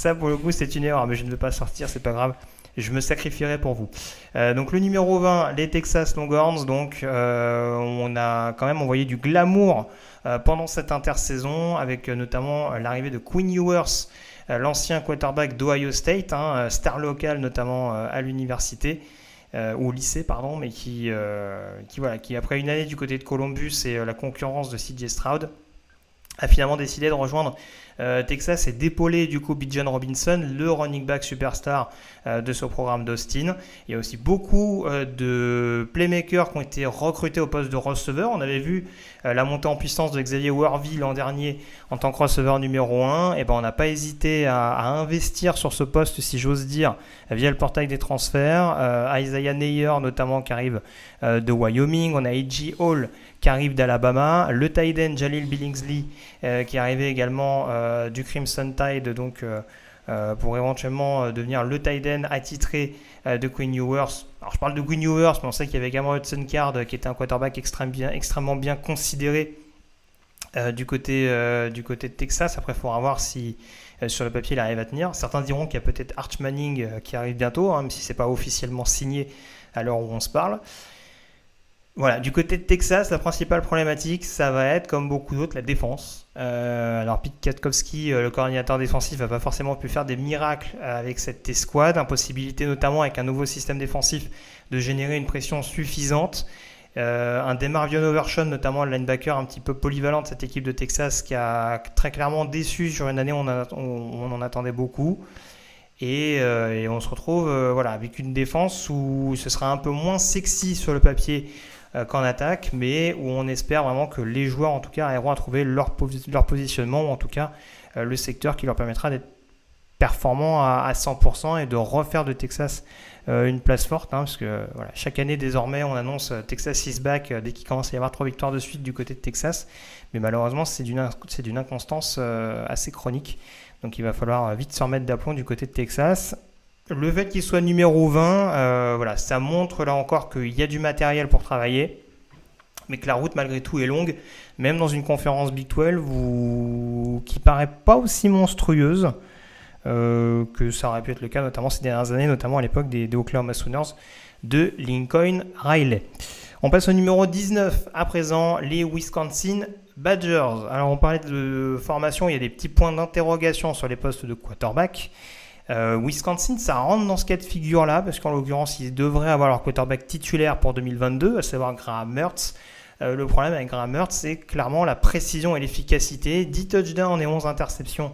Ça, pour le coup, c'est une erreur, mais je ne veux pas sortir, c'est pas grave. Je me sacrifierai pour vous. Euh, donc le numéro 20, les Texas Longhorns. Donc euh, on a quand même envoyé du glamour euh, pendant cette intersaison avec notamment l'arrivée de Quinn Ewers, l'ancien quarterback d'Ohio State, hein, star local notamment à l'université. ou au lycée, pardon, mais qui, qui, après une année du côté de Columbus et la concurrence de CJ Stroud, a finalement décidé de rejoindre euh, Texas et d'épauler du coup Bijan Robinson, le running back superstar euh, de ce programme d'Austin. Il y a aussi beaucoup euh, de playmakers qui ont été recrutés au poste de receveur. On avait vu la montée en puissance de Xavier Worthy l'an dernier en tant que receveur numéro 1. Et ben on n'a pas hésité à, investir sur ce poste, si j'ose dire, via le portail des transferts. Isaiah Neyer notamment qui arrive de Wyoming. On a A.J. Hall qui arrive d'Alabama, le Tiden Jalil Billingsley euh, qui arrivé également euh, du Crimson Tide, donc euh, pour éventuellement devenir le Tiden attitré de Queen Ewers. Alors je parle de Queen Ewers, mais on sait qu'il y avait également Hudson Card qui était un quarterback extrêmement bien considéré du, côté, du côté de Texas. Après, il faudra voir si sur le papier il arrive à tenir. Certains diront qu'il y a peut-être Arch Manning qui arrive bientôt, hein, même si ce n'est pas officiellement signé à l'heure où on se parle. Voilà, du côté de Texas, la principale problématique, ça va être, comme beaucoup d'autres, la défense. Euh, alors, Pete Katkowski, euh, le coordinateur défensif, n'a pas forcément pu faire des miracles avec cette escouade. Impossibilité, notamment avec un nouveau système défensif, de générer une pression suffisante. Euh, un Demarvion Overshawn, notamment le linebacker un petit peu polyvalent de cette équipe de Texas, qui a très clairement déçu sur une année où on, en attendait beaucoup. Et, on se retrouve voilà, avec une défense où ce sera un peu moins sexy sur le papier qu'en attaque, mais où on espère vraiment que les joueurs, en tout cas, arriveront à trouver leur, positionnement, ou en tout cas le secteur qui leur permettra d'être performants à, 100% et de refaire de Texas une place forte, hein, que chaque année désormais on annonce Texas is back dès qu'il commence à y avoir trois victoires de suite du côté de Texas, mais malheureusement c'est d'une inconstance assez chronique. Donc il va falloir vite se remettre d'aplomb du côté de Texas. Le fait qu'il soit numéro 20, euh, voilà, ça montre là encore qu'il y a du matériel pour travailler, mais que la route malgré tout est longue, même dans une conférence Big 12 vous... qui paraît pas aussi monstrueuse euh, que ça aurait pu être le cas notamment ces dernières années, notamment à l'époque des, des Oklahoma de Lincoln Riley. On passe au numéro 19 à présent, les Wisconsin Badgers. Alors on parlait de formation, il y a des petits points d'interrogation sur les postes de quarterback. Euh, Wisconsin, ça rentre dans ce cas de figure-là, parce qu'en l'occurrence, ils devraient avoir leur quarterback titulaire pour 2022, à savoir Graham Mertz. Euh, le problème avec Graham Mertz, c'est clairement la précision et l'efficacité. 10 touchdowns et 11 interceptions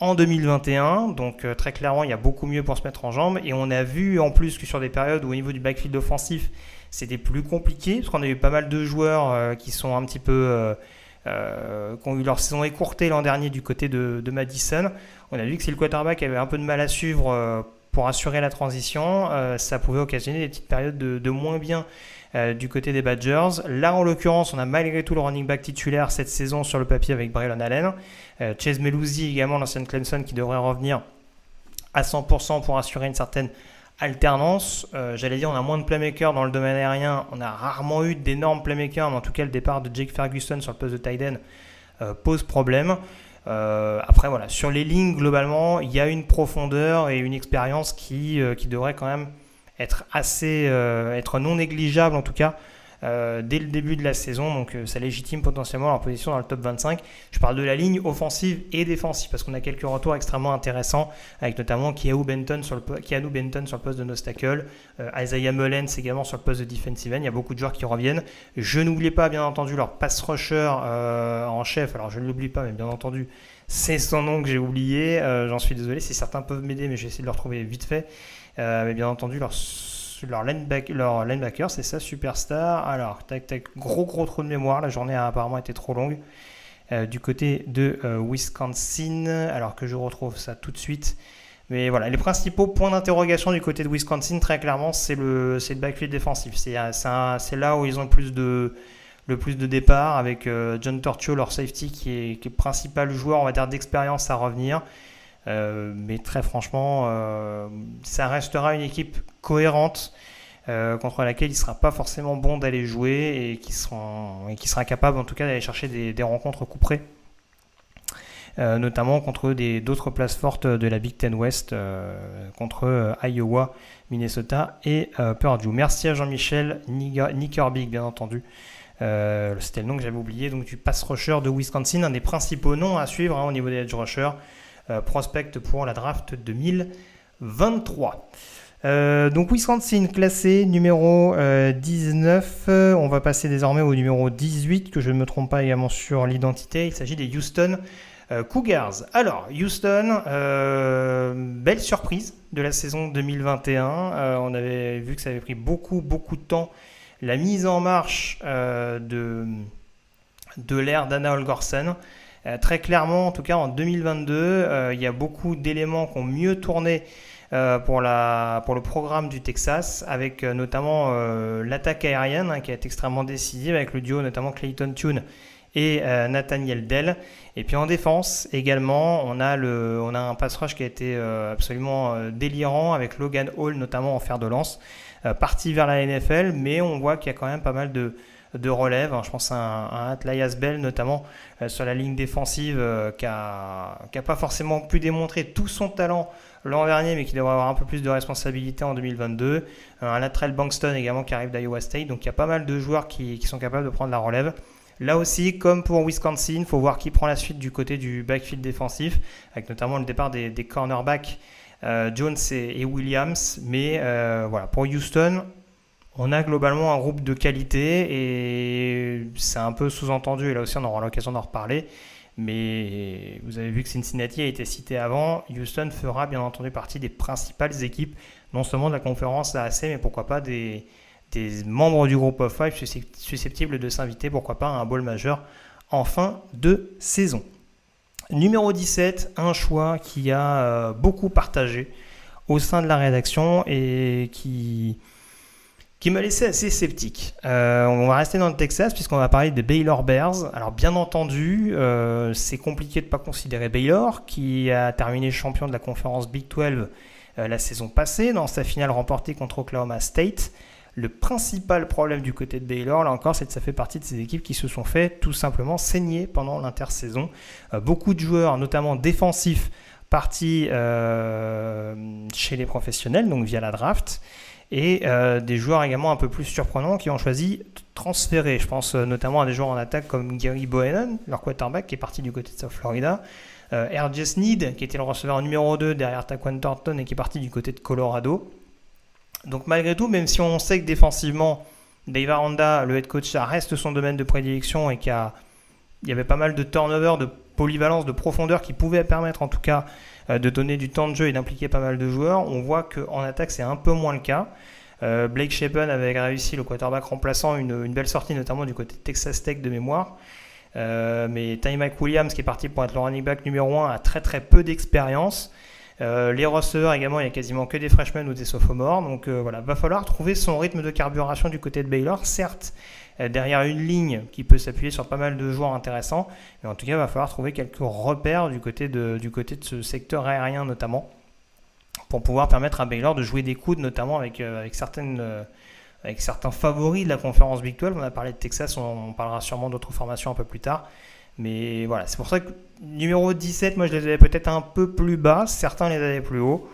en 2021. Donc euh, très clairement, il y a beaucoup mieux pour se mettre en jambe. Et on a vu en plus que sur des périodes où au niveau du backfield offensif, c'était plus compliqué, parce qu'on a eu pas mal de joueurs qui sont un petit peu qui ont eu leur saison écourtée l'an dernier du côté de, Madison. On a vu que si le quarterback avait un peu de mal à suivre euh, pour assurer la transition, euh, ça pouvait occasionner des petites périodes de, moins bien du côté des Badgers. Là, en l'occurrence, on a malgré tout le running back titulaire cette saison sur le papier avec Braylon Allen. Chase Meluzzi également, l'ancienne Clemson, qui devrait revenir à 100% pour assurer une certaine alternance. Euh, j'allais dire, on a moins de playmakers dans le domaine aérien. On a rarement eu d'énormes playmakers, mais en tout cas, le départ de Jake Ferguson sur le poste de end euh, pose problème. Euh, après, voilà, sur les lignes, globalement, il y a une profondeur et une expérience qui, qui devrait quand même être assez, être non négligeable en tout cas euh, dès le début de la saison, donc euh, ça légitime potentiellement leur position dans le top 25. Je parle de la ligne offensive et défensive parce qu'on a quelques retours extrêmement intéressants avec notamment Keanu Benton sur le, poste de Nostacle, euh, Isaiah Mullens également sur le poste de defensive end. Il y a beaucoup de joueurs qui reviennent. Je n'oublie pas bien entendu leur pass rusher en chef. Alors je ne l'oublie pas, mais bien entendu. C'est son nom que j'ai oublié, j'en suis désolé si certains peuvent m'aider, mais je vais essayer de le retrouver vite fait. mais bien entendu, leur leur, linebacker, c'est ça, superstar. Alors, tac, tac, gros, gros trou de mémoire. La journée a apparemment été trop longue. Euh, du côté de euh, Wisconsin, alors que je retrouve ça tout de suite. Mais voilà, les principaux points d'interrogation du côté de Wisconsin, très clairement, c'est le, le backfield défensif. Euh, c'est là où ils ont le plus de, le plus de départ, avec John Tortio, leur safety, qui est, qui est, le principal joueur, on va dire, d'expérience à revenir. Euh, mais très franchement, euh, ça restera une équipe cohérente euh, contre laquelle il ne sera pas forcément bon d'aller jouer et qui, sera capable en tout cas d'aller chercher des, rencontres couperées. notamment contre d'autres places fortes de la Big Ten West, contre Iowa, Minnesota et Purdue. Merci à Jean-Michel Nickerbig, bien entendu. C'était le nom que j'avais oublié, donc du pass rusher de Wisconsin, un des principaux noms à suivre hein, au niveau des edge rushers. Euh, prospect pour la draft 2023. Euh, donc Wisconsin classé numéro 19. Euh, on va passer désormais au numéro 18, que je ne me trompe pas également sur l'identité. Il s'agit des Houston Cougars. Alors, Houston, belle surprise de la saison 2021. on avait vu que ça avait pris beaucoup, beaucoup de temps. La mise en marche de, de l'ère d'Anna Holgorsen. Euh, très clairement, en tout cas en 2022, euh, il y a beaucoup d'éléments qui ont mieux tourné euh, pour, la, pour le programme du Texas, avec notamment l'attaque aérienne hein, qui est extrêmement décisive, avec le duo notamment Clayton Tune et Nathaniel Dell. Et puis en défense également, on a, le, on a un pass rush qui a été absolument délirant avec Logan Hall notamment en fer de lance, parti vers la NFL, mais on voit qu'il y a quand même pas mal de, de relève. Je pense à un, Atlias Bell notamment euh, sur la ligne défensive euh, qui n'a pas forcément pu démontrer tout son talent l'an dernier, mais qui devrait avoir un peu plus de responsabilité en 2022. Euh, un Latrell Bankston également qui arrive d'Iowa State. Donc il y a pas mal de joueurs qui, sont capables de prendre la relève. Là aussi, comme pour Wisconsin, il faut voir qui prend la suite du côté du backfield défensif, avec notamment le départ des, cornerbacks Jones et, Williams. Mais voilà, pour Houston, on a globalement un groupe de qualité et c'est un peu sous-entendu, et là aussi on aura l'occasion d'en reparler. Mais vous avez vu que Cincinnati a été cité avant. Houston fera bien entendu partie des principales équipes, non seulement de la conférence AAC, mais pourquoi pas des, membres du groupe of five susceptibles de s'inviter, pourquoi pas, à un bowl majeur en fin de saison. Numéro 17, un choix qui a euh, beaucoup partagé au sein de la rédaction et qui, qui m'a laissé assez sceptique. Euh, on va rester dans le Texas puisqu'on va parler des Baylor Bears. Alors bien entendu, euh, c'est compliqué de ne pas considérer Baylor qui a terminé champion de la conférence Big 12 la saison passée dans sa finale remportée contre Oklahoma State. Le principal problème du côté de Baylor, là encore, c'est que ça fait partie de ces équipes qui se sont fait tout simplement saigner pendant l'intersaison. Euh, beaucoup de joueurs, notamment défensifs, partis euh, chez les professionnels, donc via la draft, et euh, des joueurs également un peu plus surprenants qui ont choisi de transférer. Je pense notamment à des joueurs en attaque comme Gary Bohannon, leur quarterback, qui est parti du côté de South Florida. R.J. Sneed, qui était le receveur numéro 2 derrière Taquan Thornton et qui est parti du côté de Colorado. Donc malgré tout, même si on sait que défensivement, Dave Aranda, le head coach, ça reste son domaine de prédilection et qu'il y, avait pas mal de turnover, de polyvalence, de profondeur qui pouvaient permettre en tout cas euh, de donner du temps de jeu et d'impliquer pas mal de joueurs, on voit qu'en attaque c'est un peu moins le cas. Euh, Blake Shapen avait réussi le quarterback remplaçant une, belle sortie, notamment du côté Texas Tech de mémoire. Euh, mais Ty Williams, qui est parti pour être le running back numéro 1, a très très peu d'expérience. Euh, les receveurs également, il n'y a quasiment que des freshmen ou des sophomores. Donc euh, voilà, va falloir trouver son rythme de carburation du côté de Baylor. Certes, euh, derrière une ligne qui peut s'appuyer sur pas mal de joueurs intéressants, mais en tout cas, va falloir trouver quelques repères du côté de, du côté de ce secteur aérien notamment, pour pouvoir permettre à Baylor de jouer des coudes, notamment avec, certaines avec certains favoris de la conférence Big 12. On a parlé de Texas, on parlera sûrement d'autres formations un peu plus tard. Mais voilà, c'est pour ça que numéro 17, moi je les avais peut-être un peu plus bas, certains les avaient plus haut.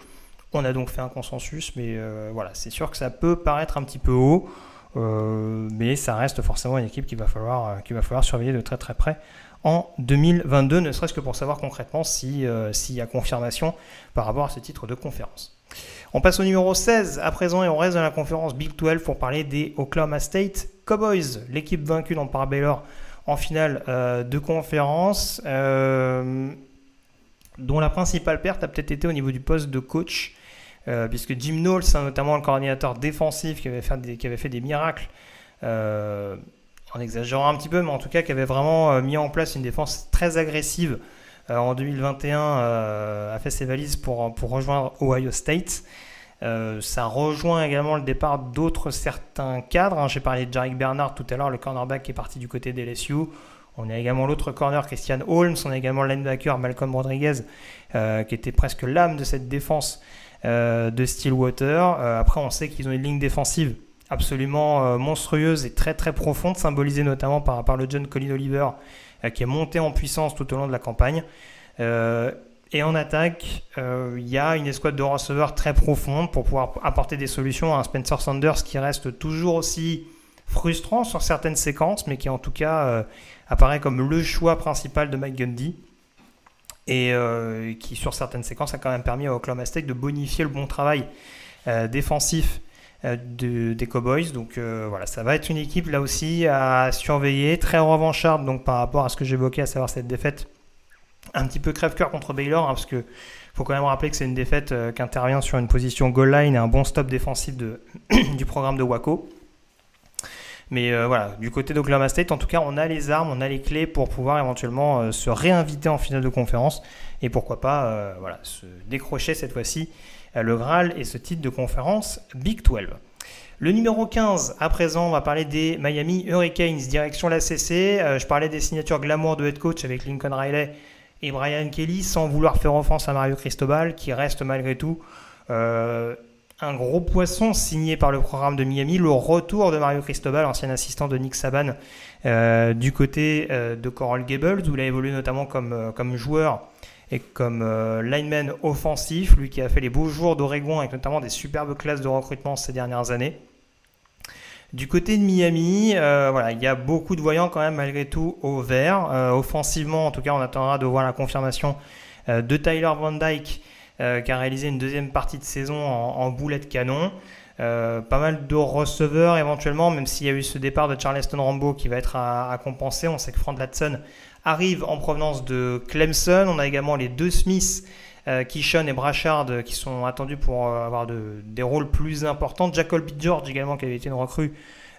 On a donc fait un consensus, mais euh, voilà, c'est sûr que ça peut paraître un petit peu haut, euh, mais ça reste forcément une équipe qu'il va, falloir, euh, surveiller de très très près en 2022, ne serait-ce que pour savoir concrètement s'il y a confirmation par rapport à ce titre de conférence. On passe au numéro 16 à présent et on reste dans la conférence Big 12 pour parler des Oklahoma State Cowboys, l'équipe vaincue dans par Baylor en finale euh, de conférence, euh, dont la principale perte a peut-être été au niveau du poste de coach, euh, puisque Jim Knowles, hein, notamment le coordinateur défensif qui avait fait des, qui avait fait des miracles, en exagérant un petit peu, mais en tout cas qui avait vraiment mis en place une défense très agressive en 2021, a fait ses valises pour, pour rejoindre Ohio State. Euh, ça rejoint également le départ d'autres certains cadres. Hein. J'ai parlé de Jarek Bernard tout à l'heure, le cornerback qui est parti du côté des LSU. On a également l'autre corner, Christian Holmes. On a également le linebacker, Malcolm Rodriguez, euh, qui était presque l'âme de cette défense euh, de Stillwater. après, on sait qu'ils ont une ligne défensive absolument monstrueuse et très très profonde, symbolisée notamment par, par le John Colin Oliver, qui est monté en puissance tout au long de la campagne. Et en attaque, euh, il y a une escouade de receveurs très profonde pour pouvoir apporter des solutions à un Spencer Sanders qui reste toujours aussi frustrant sur certaines séquences, mais qui en tout cas euh, apparaît comme le choix principal de Mike Gundy. Et euh, qui sur certaines séquences a quand même permis à Oklahoma State de bonifier le bon travail défensif des Cowboys. Donc voilà, ça va être une équipe là aussi à surveiller, très revancharde donc par rapport à ce que j'évoquais, à savoir cette défaite un petit peu crève-cœur contre Baylor, hein, parce que faut quand même rappeler que c'est une défaite euh, qui intervient sur une position goal line et un bon stop défensif du programme de Waco. Mais euh, voilà, du côté d'Oklahoma State, en tout cas, on a les armes, on a les clés pour pouvoir éventuellement euh, se réinviter en finale de conférence et pourquoi pas voilà, se décrocher cette fois-ci le Graal et ce titre de conférence Big 12. Le numéro 15, à présent, on va parler des Miami Hurricanes, direction la CC. je parlais des signatures glamour de head coach avec Lincoln Riley et Brian Kelly, sans vouloir faire offense à Mario Cristobal, qui reste malgré tout euh, un gros poisson signé par le programme de Miami. Le retour de Mario Cristobal, ancien assistant de Nick Saban, euh, du côté euh, de Coral Gables, où il a évolué notamment comme, comme joueur et comme lineman offensif, lui qui a fait les beaux jours d'Oregon avec notamment des superbes classes de recrutement ces dernières années. Du côté de Miami, euh, il y a beaucoup de voyants quand même malgré tout au vert. Euh, offensivement, en tout cas, on attendra de voir la confirmation euh, de Tyler Van Dyke qui a réalisé une deuxième partie de saison en, boulet de canon. pas mal de receveurs éventuellement, même s'il y a eu ce départ de Charleston Rambo qui va être à, compenser. On sait que Frank Latson arrive en provenance de Clemson. On a également les deux Smiths Kishon et Brashard qui sont attendus pour avoir des rôles plus importants. Jacob George également qui avait été une recrue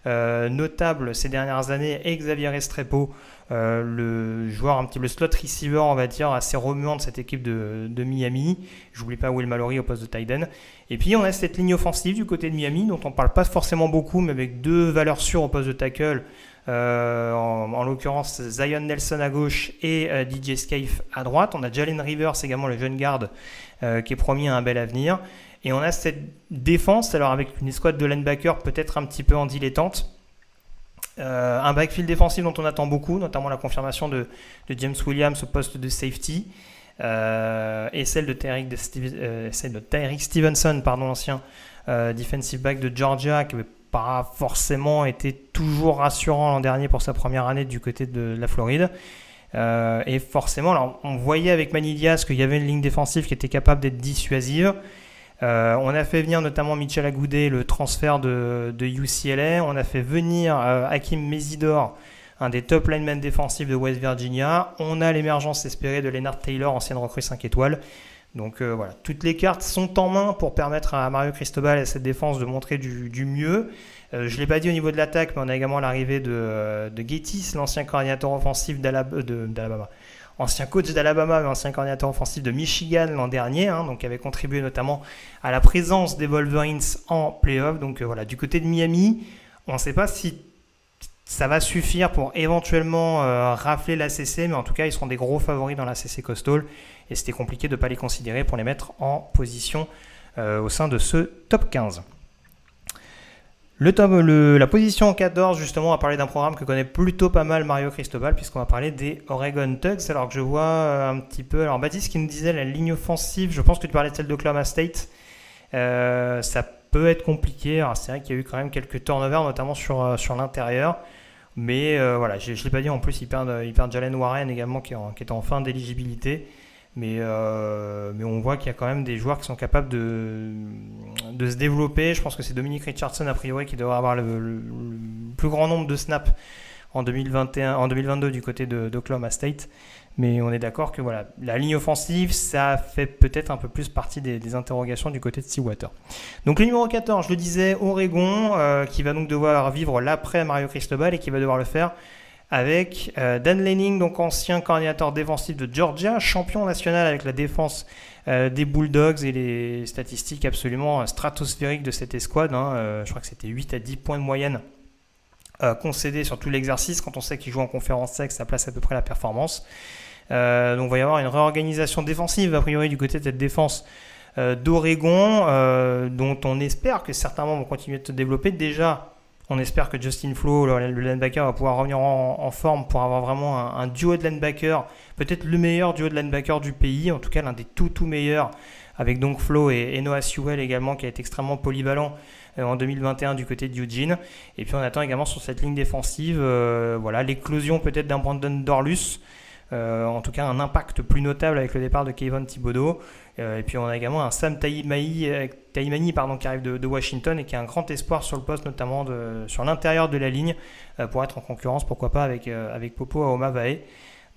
notable ces dernières années et Xavier Restrepo euh, le joueur un petit peu slot receiver, on va dire, assez remuant de cette équipe de, de Miami. J'oublie pas Will Mallory au poste de Tyden. Et puis on a cette ligne offensive du côté de Miami, dont on parle pas forcément beaucoup, mais avec deux valeurs sûres au poste de tackle. Euh, en, l'occurrence Zion Nelson à gauche et euh, DJ Scaife à droite. On a Jalen Rivers également, le jeune garde, qui est promis à un bel avenir. Et on a cette défense, alors avec une escouade de linebacker peut-être un petit peu en dilettante, euh, un backfield défensif dont on attend beaucoup, notamment la confirmation de, James Williams au poste de safety. Euh, et celle de Tyreek, euh, Stevenson, pardon, l'ancien defensive back de Georgia, qui n'avait pas forcément été toujours rassurant l'an dernier pour sa première année du côté de la Floride. et forcément, alors, on voyait avec Manidias qu'il y avait une ligne défensive qui était capable d'être dissuasive. Euh, on a fait venir notamment Michel Agoudé, le transfert de, UCLA. On a fait venir euh, Hakim Mesidor, un des top linemen défensifs de West Virginia. On a l'émergence espérée de Leonard Taylor, ancienne recrue 5 étoiles. Donc euh, voilà, toutes les cartes sont en main pour permettre à Mario Cristobal et à cette défense de montrer du, mieux. je ne l'ai pas dit au niveau de l'attaque, mais on a également l'arrivée de, de l'ancien coordinateur offensif d'Alabama ancien coach d'Alabama, mais ancien coordinateur offensif de Michigan l'an dernier, hein, donc qui avait contribué notamment à la présence des Wolverines en playoff. Donc euh, voilà, du côté de Miami, on ne sait pas si ça va suffire pour éventuellement euh, rafler la CC, mais en tout cas, ils seront des gros favoris dans la CC Coastal, et c'était compliqué de ne pas les considérer pour les mettre en position euh, au sein de ce top 15. Le, la position 14, justement, on va parler d'un programme que connaît plutôt pas mal Mario Cristobal, puisqu'on va parler des Oregon Tugs. Alors que je vois euh, un petit peu. Alors, Baptiste qui nous disait la ligne offensive, je pense que tu parlais de celle State. Ça peut être compliqué. C'est vrai qu'il y a eu quand même quelques turnovers, notamment sur l'intérieur. Mais voilà, je ne l'ai pas dit, en plus, il perd, Jalen Warren également, qui, est en fin d'éligibilité. Mais, euh, mais on voit qu'il y a quand même des joueurs qui sont capables de, de se développer. Je pense que c'est Dominique Richardson, a priori, qui devrait avoir le, plus grand nombre de snaps en, 2021, en 2022 du côté d'Oklahoma State. Mais on est d'accord que voilà, la ligne offensive, ça fait peut-être un peu plus partie des, interrogations du côté de Seawater. Donc le numéro 14, je le disais, Oregon, euh, qui va donc devoir vivre l'après Mario Cristobal et qui va devoir le faire avec euh, Dan Lenning, donc ancien coordinateur défensif de Georgia, champion national avec la défense euh, des Bulldogs et les statistiques absolument stratosphériques de cette escouade. Hein. Je crois que c'était 8 à 10 points de moyenne concédés sur tout l'exercice. Quand on sait qu'il joue en conférence sec, ça place à peu près la performance. Donc il va y avoir une réorganisation défensive a priori du côté de cette défense d'Oregon, dont on espère que certains membres vont continuer de se développer. Déjà, on espère que Justin Flo, le, linebacker, va pouvoir revenir en, forme pour avoir vraiment un, duo de linebacker, peut-être le meilleur duo de linebacker du pays, en tout cas l'un des tout tout meilleurs, avec donc Flo et, Noah Sewell également, qui été extrêmement polyvalent euh, en 2021 du côté de Eugene. Et puis on attend également sur cette ligne défensive, euh, voilà, l'éclossion peut-être d'un Brandon Dorlus. Euh, en tout cas, un impact plus notable avec le départ de Kevin Thibodeau. Euh, et puis on a également un Sam euh, pardon, qui arrive de, Washington et qui a un grand espoir sur le poste, notamment sur l'intérieur de la ligne, pour être en concurrence, pourquoi pas, avec, Popo à Omavae.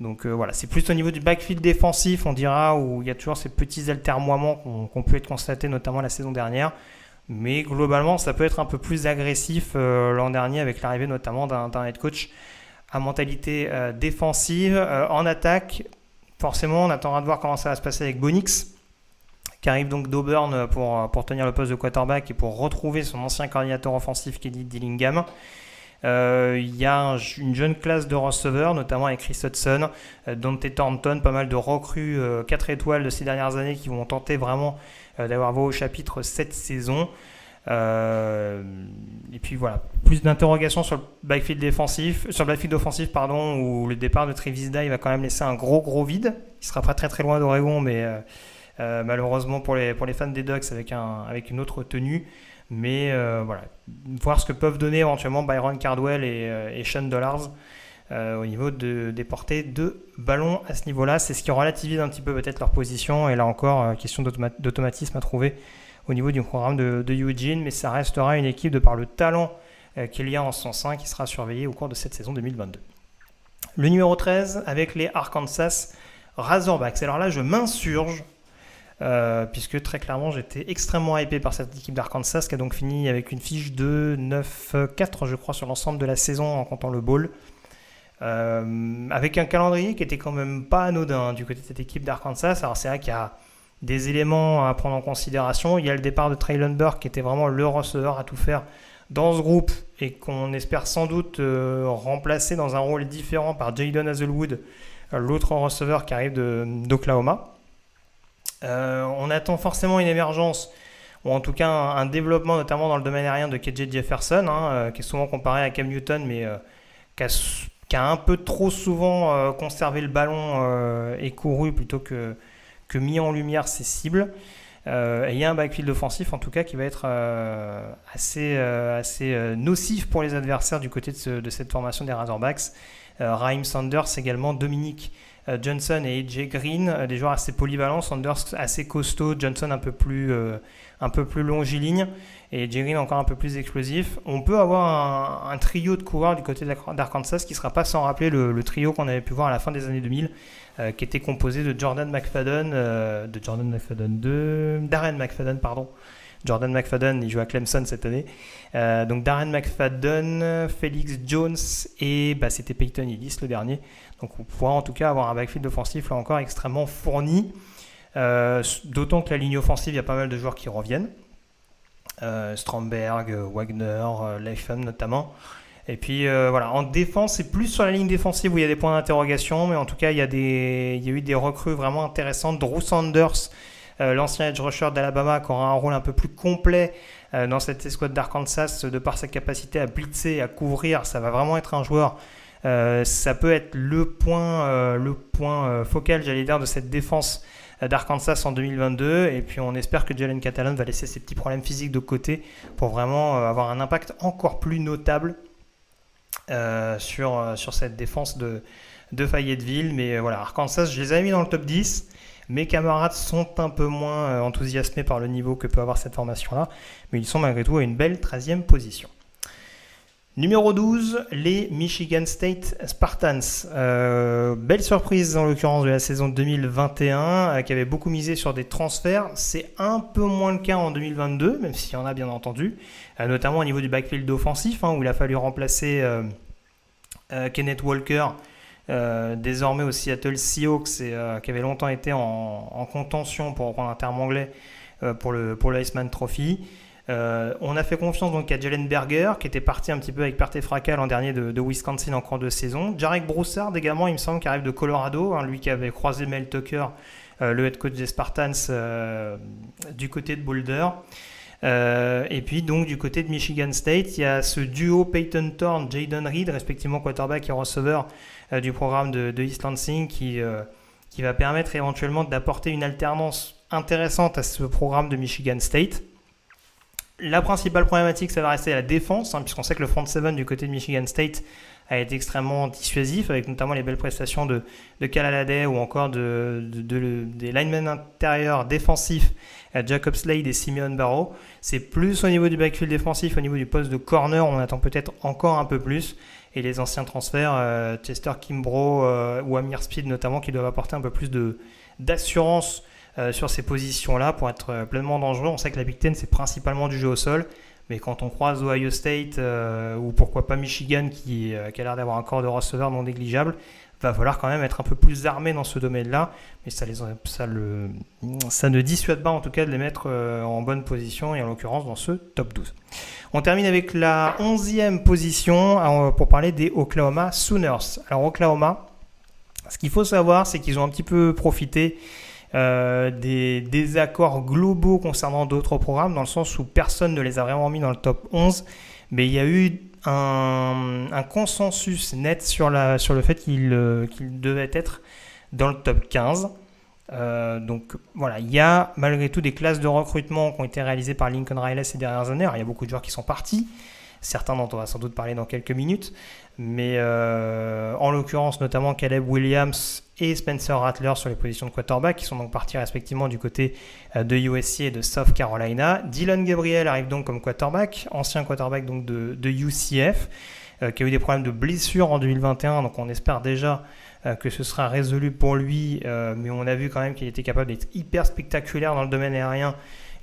Donc voilà, c'est plus au niveau du backfield défensif, on dira, où il y a toujours ces petits altermoiements qu'on peut être constatés, notamment la saison dernière. Mais globalement, ça peut être un peu plus agressif l'an dernier avec l'arrivée notamment d'un head coach à mentalité euh, défensive. Euh, en attaque, forcément, on attendra de voir comment ça va se passer avec Bonix, qui arrive donc d'Auburn pour, pour tenir le poste de quarterback et pour retrouver son ancien coordinateur offensif Kelly Dillingham. Euh, il y a une jeune classe de receveurs, notamment avec Chris Hudson, Dante Thornton, pas mal de recrues 4 étoiles de ces dernières années qui vont tenter vraiment d'avoir voix au chapitre cette saison. Euh, et puis voilà, plus d'interrogations sur le backfield défensif, sur le backfield offensif, pardon, où le départ de Travis Dye va quand même laisser un gros gros vide. Il sera pas très très loin d'Oregon, mais euh, euh, malheureusement pour les, pour les fans des Ducks avec, un, avec une autre tenue. Mais voilà, voir ce que peuvent donner éventuellement Byron Cardwell et, Sean Dollars au niveau de, des portées de ballon à ce niveau-là. C'est ce qui relativise un petit peu peut-être leur position. Et là encore, question d'automatisme à trouver au niveau du programme de, Eugene, mais ça restera une équipe de par le talent euh, qu'il y a en son sein qui sera surveillée au cours de cette saison 2022. Le numéro 13 avec les Arkansas Razorbacks. Alors là, je m'insurge puisque très clairement j'étais extrêmement hypé par cette équipe d'Arkansas qui a donc fini avec une fiche de 9-4 je crois sur l'ensemble de la saison en comptant le bowl. avec un calendrier qui était quand même pas anodin hein, du côté de cette équipe d'Arkansas. Alors c'est vrai qu'il y a des éléments à prendre en considération. Il y a le départ de Traylon Burke qui était vraiment le receveur à tout faire dans ce groupe et qu'on espère sans doute euh, remplacer dans un rôle différent par Jadon Hazelwood, euh, l'autre receveur qui arrive d'Oklahoma. Euh, on attend forcément une émergence, ou en tout cas un, développement, notamment dans le domaine aérien de KJ Jefferson, hein, qui est souvent comparé à Cam Newton, mais qui a, un peu trop souvent conservé le ballon et couru plutôt que, que mis en lumière ses cibles. Euh, il y a un backfield offensif en tout cas qui va être euh, assez, euh, assez nocif pour les adversaires du côté de, cette formation des Razorbacks. Raheem Sanders également, Dominique Johnson et AJ Green, des joueurs assez polyvalents, Sanders assez costaud, Johnson un peu plus, un peu plus longiligne et AJ Green encore un peu plus explosif. On peut avoir un, trio de coureurs du côté d'Arkansas qui ne sera pas sans rappeler le, le trio qu'on avait pu voir à la fin des années 2000 euh, qui était composé de Jordan McFadden, euh, de Jordan McFadden, de Darren McFadden, pardon. Jordan McFadden, il joue à Clemson cette année. Euh, donc Darren McFadden, Felix Jones et bah, c'était Peyton Hillis le dernier. Donc on pourra en tout cas avoir un backfield offensif là encore extrêmement fourni. D'autant que la ligne offensive, il y a pas mal de joueurs qui reviennent. Stromberg, Wagner, Leifem notamment. Et puis euh, voilà, en défense, c'est plus sur la ligne défensive où il y a des points d'interrogation, mais en tout cas, il y, a des, il y a eu des recrues vraiment intéressantes. Drew Sanders, euh, l'ancien edge rusher d'Alabama, qui aura un rôle un peu plus complet euh, dans cette escouade d'Arkansas, de par sa capacité à blitzer, à couvrir. Ça va vraiment être un joueur. ça peut être le point, le point focal, j'allais dire, de cette défense d'Arkansas en 2022. Et puis on espère que Jalen Catalan va laisser ses petits problèmes physiques de côté pour vraiment avoir un impact encore plus notable sur, euh, sur cette défense de, de Fayetteville. Mais euh, voilà, Arkansas, je les avais mis dans le top 10. Mes camarades sont un peu moins enthousiasmés par le niveau que peut avoir cette formation-là, mais ils sont malgré tout à une belle 13e position. Numéro 12, les Michigan State Spartans. belle surprise en l'occurrence de la saison 2021, qui avait beaucoup misé sur des transferts. C'est un peu moins le cas en 2022, même s'il y en a bien entendu. Euh, notamment au niveau du backfield offensif, hein, où il a fallu remplacer euh, euh, Kenneth Walker, désormais au Seattle Seahawks, qui avait longtemps été en, contention, pour reprendre un terme anglais, pour le pour l'Iceman Trophy. On a fait confiance donc à Jalen Berger, qui était parti un petit peu avec perte et fracas l'an dernier de, Wisconsin en cours de saison. Jarek Broussard également, il me semble, qui arrive de Colorado, hein, lui qui avait croisé Mel Tucker, le head coach des Spartans, du côté de Boulder. Euh, et puis donc du côté de Michigan State, il y a ce duo Peyton Thorne, Jaden Reed, respectivement quarterback et receveur euh, du programme de, East Lansing, qui, euh, qui va permettre éventuellement d'apporter une alternance intéressante à ce programme de Michigan State. La principale problématique, ça va rester la défense, hein, puisqu'on sait que le front seven du côté de Michigan State a été extrêmement dissuasif, avec notamment les belles prestations de, de ou encore de, des linemen intérieurs défensifs Jacob Slade et Simeon Barrow. C'est plus au niveau du backfield défensif, au niveau du poste de corner, on attend peut-être encore un peu plus. Et les anciens transferts, euh, Chester Kimbrough euh, ou Amir Speed notamment, qui doivent apporter un peu plus d'assurance euh, sur ces positions-là pour être pleinement dangereux. On sait que la Big Ten, c'est principalement du jeu au sol. Mais quand on croise Ohio State ou pourquoi pas Michigan qui, a l'air d'avoir un corps de receveur non négligeable, va falloir quand même être un peu plus armé dans ce domaine-là, mais ça, les, ça, le, ça ne dissuade pas en tout cas de les mettre euh, en bonne position, et en l'occurrence dans ce top 12. On termine avec la 11e position euh, pour parler des Oklahoma Sooners. Alors Oklahoma, ce qu'il faut savoir, c'est qu'ils ont un petit peu profité euh, des désaccords globaux concernant d'autres programmes, dans le sens où personne ne les a vraiment mis dans le top 11, mais il y a eu un, consensus net sur, la, sur le fait qu'il euh, devait être dans le top 15. Euh, donc voilà, il y a malgré tout des classes de recrutement qui ont été réalisées par Lincoln Riley ces dernières années. il y a beaucoup de joueurs qui sont partis, certains dont on va sans doute parler dans quelques minutes, mais euh, en l'occurrence notamment Caleb Williams et Spencer Rattler sur les positions de quarterback, qui sont donc partis respectivement du côté euh, de USC et de South Carolina. Dylan Gabriel arrive donc comme quarterback, ancien quarterback donc de, UCF. qui a eu des problèmes de blessure en 2021, donc on espère déjà que ce sera résolu pour lui, mais on a vu quand même qu'il était capable d'être hyper spectaculaire dans le domaine aérien.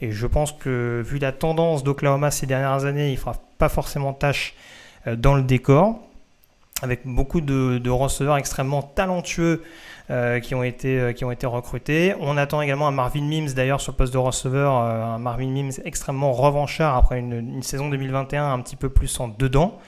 Et je pense que vu la tendance d'Oklahoma ces dernières années, il ne fera pas forcément tâche dans le décor, avec beaucoup de, receveurs extrêmement talentueux euh, qui, ont été, euh, qui ont été recrutés. On attend également un Marvin Mims d'ailleurs sur le poste de receveur, euh, un Marvin Mims extrêmement revanchard après une, saison 2021 un petit peu plus en dedans.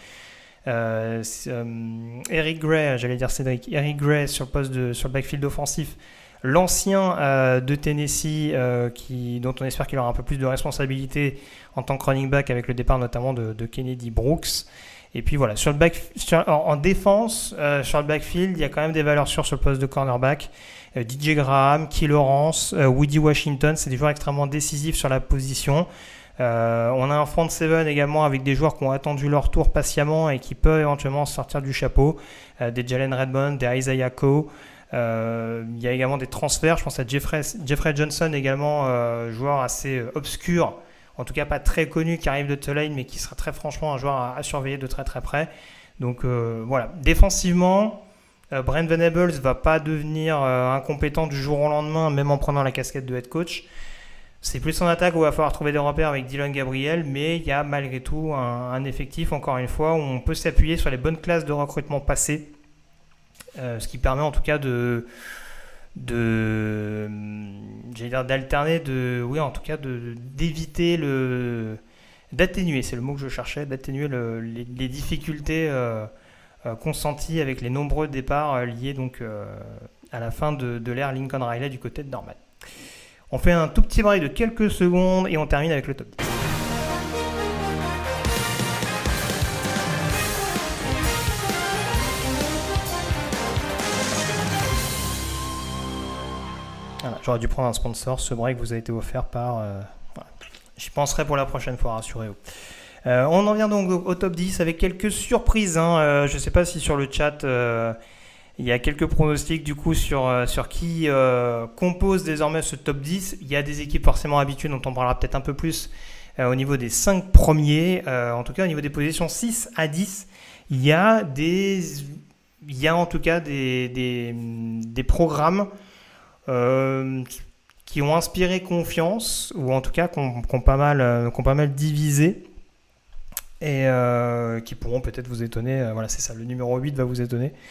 Eric Gray, j'allais dire Cédric, Eric Gray sur le poste de, sur le backfield offensif, l'ancien de Tennessee qui, dont on espère qu'il aura un peu plus de responsabilité en tant que running back avec le départ notamment de, Kennedy Brooks. Et puis voilà, sur le back, en, défense, euh, sur le backfield, il y a quand même des valeurs sûres sur le poste de cornerback. Euh, DJ Graham, Key Lawrence, euh, Woody Washington, c'est des joueurs extrêmement décisifs sur la position. on a un front seven également avec des joueurs qui ont attendu leur tour patiemment et qui peuvent éventuellement sortir du chapeau. des Jalen Redmond, des Isaiah Coe. Il y a également des transferts. Je pense à Jeffrey, Johnson également, joueur assez obscur en tout cas pas très connu, qui arrive de Tulane, mais qui sera très franchement un joueur à, surveiller de très très près. Donc euh, voilà, défensivement, euh, Brent Venables va pas devenir euh, incompétent du jour au lendemain, même en prenant la casquette de head coach. C'est plus en attaque où il va falloir trouver des repères avec Dylan Gabriel, mais il y a malgré tout un, effectif, encore une fois, où on peut s'appuyer sur les bonnes classes de recrutement passées, ce qui permet en tout cas de, de j'allais dire d'alterner de oui en tout cas de d'éviter le d'atténuer c'est le mot que je cherchais d'atténuer les, difficultés euh, euh, consenties avec les nombreux départs euh, liés donc à la fin de, de l'ère Lincoln Riley du côté de Norman. On fait un tout petit break de quelques secondes et on termine avec le top 10 J'aurais dû prendre un sponsor. Ce break vous a été offert par. Euh, J'y penserai pour la prochaine fois, rassurez-vous. Euh, on en vient donc au, top 10 avec quelques surprises. Hein. Euh, je ne sais pas si sur le chat il y a quelques pronostics du coup sur, sur qui compose désormais ce top 10. Il y a des équipes forcément habituées dont on parlera peut-être un peu plus au niveau des 5 premiers. en tout cas, au niveau des positions 6 à 10, il y a, des, il y a en tout cas des, des, programmes qui ont inspiré confiance, ou en tout cas qui ont, pas, mal, euh, pas mal divisé, et euh, qui pourront peut-être vous étonner. voilà, c'est ça, le numéro 8 va vous étonner.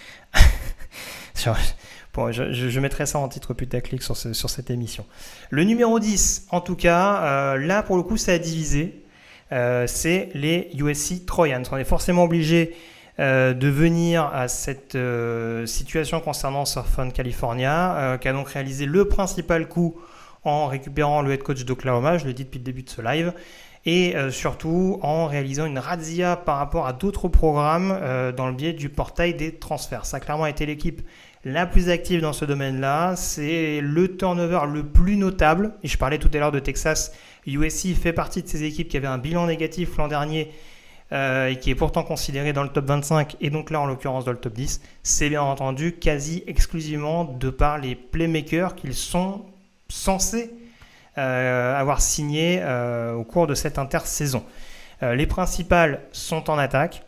Je, mettrai ça en titre putaclic sur, sur cette émission. Le numéro 10, en tout cas, là pour le coup, ça a divisé. c'est les USC Trojans. On est forcément obligé euh, de venir à cette euh, situation concernant Surfon California, euh, qui a donc réalisé le principal coup en récupérant le head coach d'Oklahoma, je le dis depuis le début de ce live, et surtout en réalisant une razzia par rapport à d'autres programmes dans le biais du portail des transferts. Ça a clairement été l'équipe la plus active dans ce domaine-là. C'est le turnover le plus notable. Et je parlais tout à l'heure de Texas. USC fait partie de ces équipes qui avaient un bilan négatif l'an dernier euh, et qui est pourtant considéré dans le top 25 et donc là en l'occurrence dans le top 10, c'est bien entendu quasi exclusivement de par les playmakers qu'ils sont censés euh, avoir signés euh, au cours de cette intersaison. les principales sont en attaque.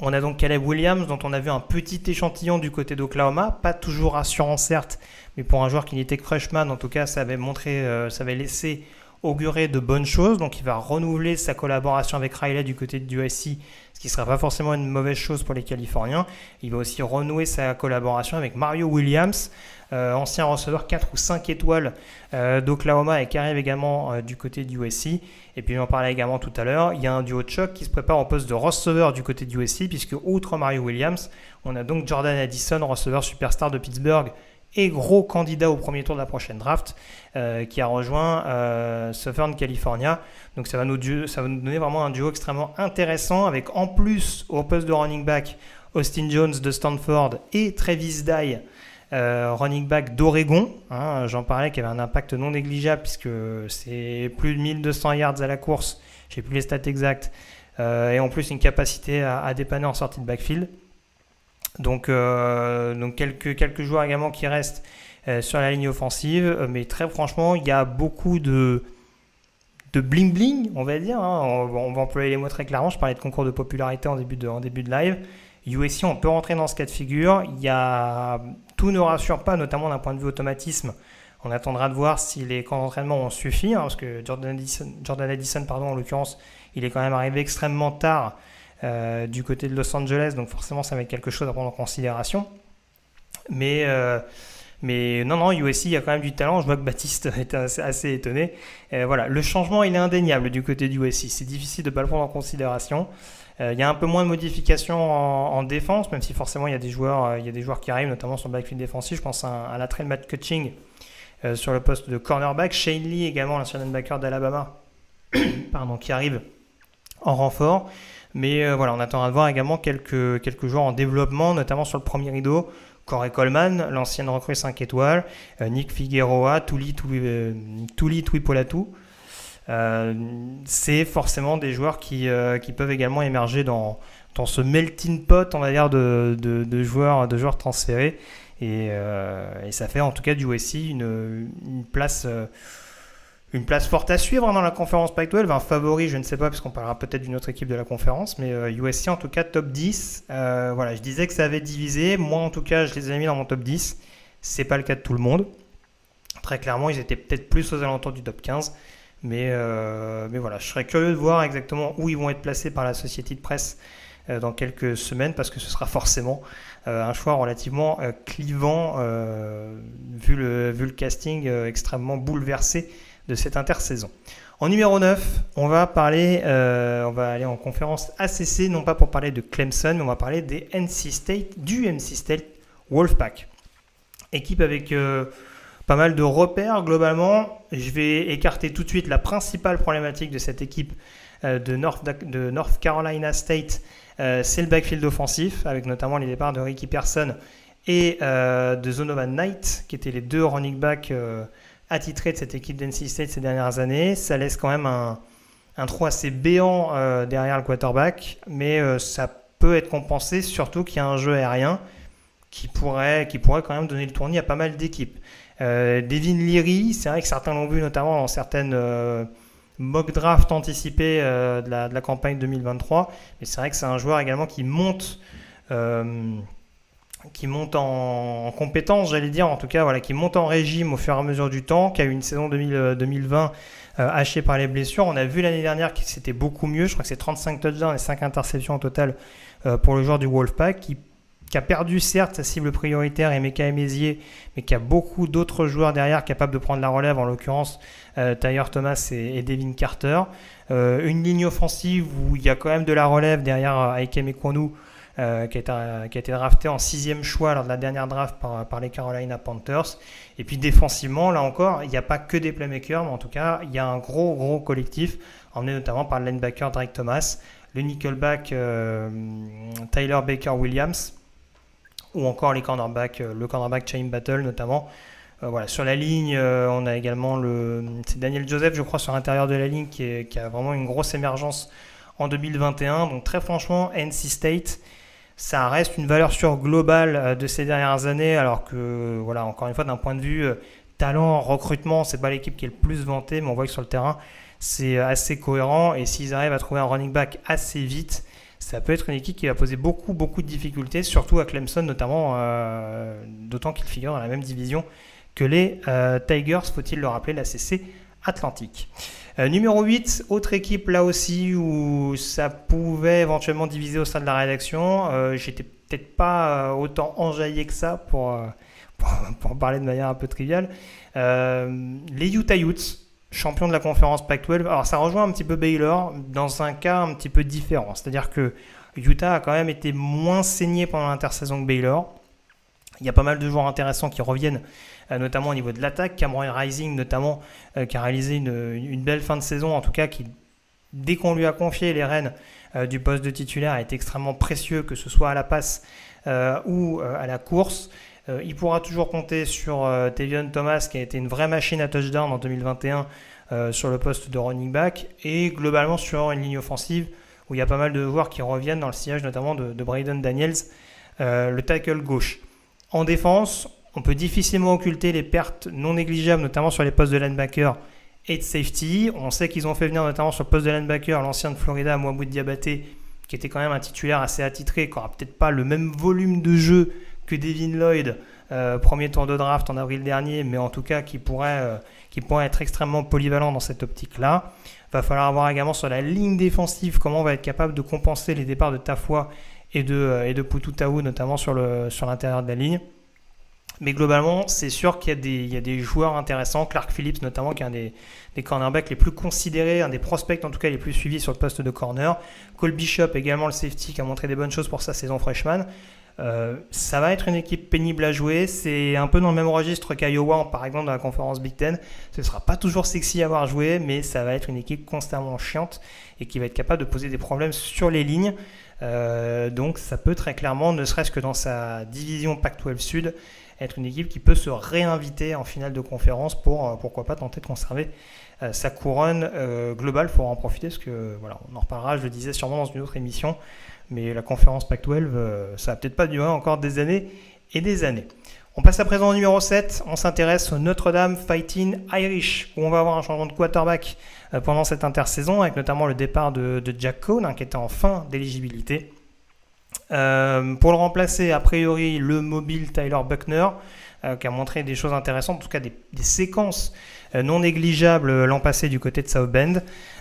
On a donc Caleb Williams, dont on a vu un petit échantillon du côté d'Oklahoma, pas toujours rassurant certes, mais pour un joueur qui n'était que freshman, en tout cas, ça avait montré, ça avait laissé augurer de bonnes choses. Donc il va renouveler sa collaboration avec Riley du côté du USC, ce qui ne sera pas forcément une mauvaise chose pour les Californiens. Il va aussi renouer sa collaboration avec Mario Williams, euh, ancien receveur 4 ou 5 étoiles euh, d'Oklahoma et qui arrive également euh, du côté du USC. Et puis on en parlait également tout à l'heure, il y a un duo de choc qui se prépare en poste de receveur du côté du USC, puisque outre Mario Williams, on a donc Jordan Addison, receveur superstar de Pittsburgh et gros candidat au premier tour de la prochaine draft, euh, qui a rejoint euh, Southern California. Donc ça va, nous, donner vraiment un duo extrêmement intéressant, avec en plus au poste de running back Austin Jones de Stanford et Travis Dye, euh, running back d'Oregon. Hein, j'en parlais, qui avait un impact non négligeable, puisque c'est plus de 1200 yards à la course, je n'ai plus les stats exactes, et en plus une capacité à dépanner en sortie de backfield. Donc, euh, donc quelques, quelques joueurs également qui restent euh, sur la ligne offensive. Euh, mais très franchement, il y a beaucoup de, de bling bling, on va dire. Hein. On, va employer les mots très clairement. Je parlais de concours de popularité en début de, en début de live. USC, on peut rentrer dans ce cas de figure. Il y a... Tout ne rassure pas, notamment d'un point de vue automatisme. On attendra de voir si les camps d'entraînement ont suffi, hein, parce que Jordan Addison, Jordan Addison pardon, en l'occurrence, il est quand même arrivé extrêmement tard euh, du côté de Los Angeles, donc forcément ça va être quelque chose à prendre en considération. Mais, euh, mais non, non, USC, il y a quand même du talent. Je vois que Baptiste est assez, étonné. Euh, voilà, le changement, il est indéniable du côté du USC. C'est difficile de ne pas le prendre en considération. il y a un peu moins de modifications en, défense, même si forcément il y a des joueurs, il y a des joueurs qui arrivent, notamment sur le backfield défensif. Je pense à, à la trail Matt Cutching sur le poste de cornerback. Shane Lee également, l'ancien linebacker d'Alabama, qui arrive en renfort. Mais euh, voilà, on attendra de voir également quelques, quelques joueurs en développement, notamment sur le premier rideau. Corey Coleman, l'ancienne recrue 5 étoiles, euh, Nick Figueroa, Tuli, euh, Tuli Tuipolatu. c'est forcément des joueurs qui, qui, peuvent également émerger dans, dans ce melting pot, on va dire, de, de, joueurs, de joueurs transférés. Et, et, ça fait en tout cas du USC une, une place une place forte à suivre dans la conférence Pac-12. Un favori, je ne sais pas, parce qu'on parlera peut-être d'une autre équipe de la conférence, mais USC euh, en tout cas top 10. Euh, voilà, je disais que ça avait divisé. Moi en tout cas, je les ai mis dans mon top 10. C'est pas le cas de tout le monde. Très clairement, ils étaient peut-être plus aux alentours du top 15. Mais, euh, mais voilà, je serais curieux de voir exactement où ils vont être placés par la société de presse dans quelques semaines, parce que ce sera forcément un choix relativement clivant, vu le casting extrêmement bouleversé de cette intersaison. En numéro 9, on va parler, euh, on va aller en conférence ACC, non pas pour parler de Clemson, mais on va parler des NC State, du NC State Wolfpack. Équipe avec euh, pas mal de repères globalement. Je vais écarter tout de suite la principale problématique de cette équipe euh, de, North, Carolina State, c'est le backfield offensif, avec notamment les départs de Ricky Person et de Zonovan Knight, qui étaient les deux running backs attitré de cette équipe d'NC State ces dernières années. Ça laisse quand même un, trou assez béant euh, derrière le quarterback, mais euh, ça peut être compensé, surtout qu'il y a un jeu aérien qui pourrait, qui pourrait quand même donner le tournis à pas mal d'équipes. Euh, Devin Leary, c'est vrai que certains l'ont vu notamment dans certaines mock drafts anticipées de la, de, la, campagne 2023, mais c'est vrai que c'est un joueur également qui monte qui monte en, compétence, j'allais dire, en tout cas, voilà, qui monte en régime au fur et à mesure du temps, qui a eu une saison 2020 euh, hachée par les blessures. On a vu l'année dernière que c'était beaucoup mieux, je crois que c'est 35 touchdowns et 5 interceptions au total euh, pour le joueur du Wolfpack, qui, a perdu certes sa cible prioritaire, Emeka Emezier, mais qui a beaucoup d'autres joueurs derrière capables de prendre la relève, en l'occurrence euh, Tyler Thomas et, Devin Carter. une ligne offensive où il y a quand même de la relève derrière Aikem Ekwonu, euh, qui, a été, drafté en sixième choix lors de la dernière draft par, les Carolina Panthers. Et puis défensivement, là encore, il n'y a pas que des playmakers, mais en tout cas, il y a un gros, gros collectif, emmené notamment par le linebacker Drake Thomas, le nickelback euh, Tyler Baker Williams, ou encore les cornerbacks, euh, le cornerback Chain Battle notamment. voilà, sur la ligne, on a également le, c'est Daniel Joseph, je crois, sur l'intérieur de la ligne, qui, a vraiment une grosse émergence en 2021. Donc très franchement, NC State, ça reste une valeur sûre globale euh, de ces dernières années, alors que, voilà, encore une fois, d'un point de vue euh, talent, recrutement, c'est pas l'équipe qui est le plus vantée, mais on voit que sur le terrain, c'est euh, assez cohérent. Et s'ils arrivent à trouver un running back assez vite, ça peut être une équipe qui va poser beaucoup, beaucoup de difficultés, surtout à Clemson, notamment, d'autant qu'il figure dans la même division que les Tigers, faut-il le rappeler, la CC Atlantique. Euh, numéro 8, autre équipe là aussi où ça pouvait éventuellement diviser au sein de la rédaction. Euh, j'étais peut-être pas euh, autant enjaillé que ça pour, pour, parler de manière un peu triviale. les Utah Utes, champions de la conférence Pac-12. Alors ça rejoint un petit peu Baylor dans un cas un petit peu différent. C'est-à-dire que Utah a quand même été moins saigné pendant l'intersaison que Baylor. Il y a pas mal de joueurs intéressants qui reviennent notamment au niveau de l'attaque. Cameron Rising, notamment, euh, qui a réalisé une, belle fin de saison, en tout cas, qui, dès qu'on lui a confié les rênes euh, du poste de titulaire, été extrêmement précieux, que ce soit à la passe ou à la course. il pourra toujours compter sur Tevion Thomas, qui a été une vraie machine à touchdown en 2021 sur le poste de running back, et globalement sur une ligne offensive où il y a pas mal de joueurs qui reviennent dans le sillage notamment de, de Braden Daniels, le tackle gauche. En défense, on peut difficilement occulter les pertes non négligeables, notamment sur les postes de linebacker et de safety. On sait qu'ils ont fait venir notamment sur le poste de linebacker l'ancien de Florida, Mohamed Diabaté, qui était quand même un titulaire assez attitré, qui n'aura peut-être pas le même volume de jeu que Devin Lloyd, euh, premier tour de draft en avril dernier, mais en tout cas qui pourrait, euh, qui pourrait être extrêmement polyvalent dans cette optique-là. Va falloir avoir également sur la ligne défensive comment on va être capable de compenser les départs de Tafwa et de, euh, et de notamment sur l'intérieur de la ligne. Mais globalement, c'est sûr qu'il y, a des joueurs intéressants. Clark Phillips, notamment, qui est un des, cornerbacks les plus considérés, un des prospects en tout cas les plus suivis sur le poste de corner. Cole Bishop, également le safety, qui a montré des bonnes choses pour sa saison freshman. Euh, ça va être une équipe pénible à jouer. C'est un peu dans le même registre qu'Iowa, par exemple, dans la conférence Big Ten. Ce ne sera pas toujours sexy à voir jouer, mais ça va être une équipe constamment chiante et qui va être capable de poser des problèmes sur les lignes. Euh, donc ça peut très clairement, ne serait-ce que dans sa division Pac-12 Sud, être une équipe qui peut se réinviter en finale de conférence pour, euh, pourquoi pas, tenter de conserver euh, sa couronne euh, globale. Il en profiter parce que, voilà, on en reparlera, je le disais sûrement dans une autre émission, mais la conférence Pac-12, ça va peut-être pas durer encore des années et des années. On passe à présent au numéro 7, on s'intéresse au Notre-Dame Fighting Irish, où on va avoir un changement de quarterback pendant cette intersaison, avec notamment le départ de, Jack Cohn, hein, qui était en fin d'éligibilité. Euh, pour le remplacer, a priori, le mobile Tyler Buckner, euh, qui a montré des choses intéressantes, en tout cas des, séquences euh, non négligeables l'an passé du côté de South Bend.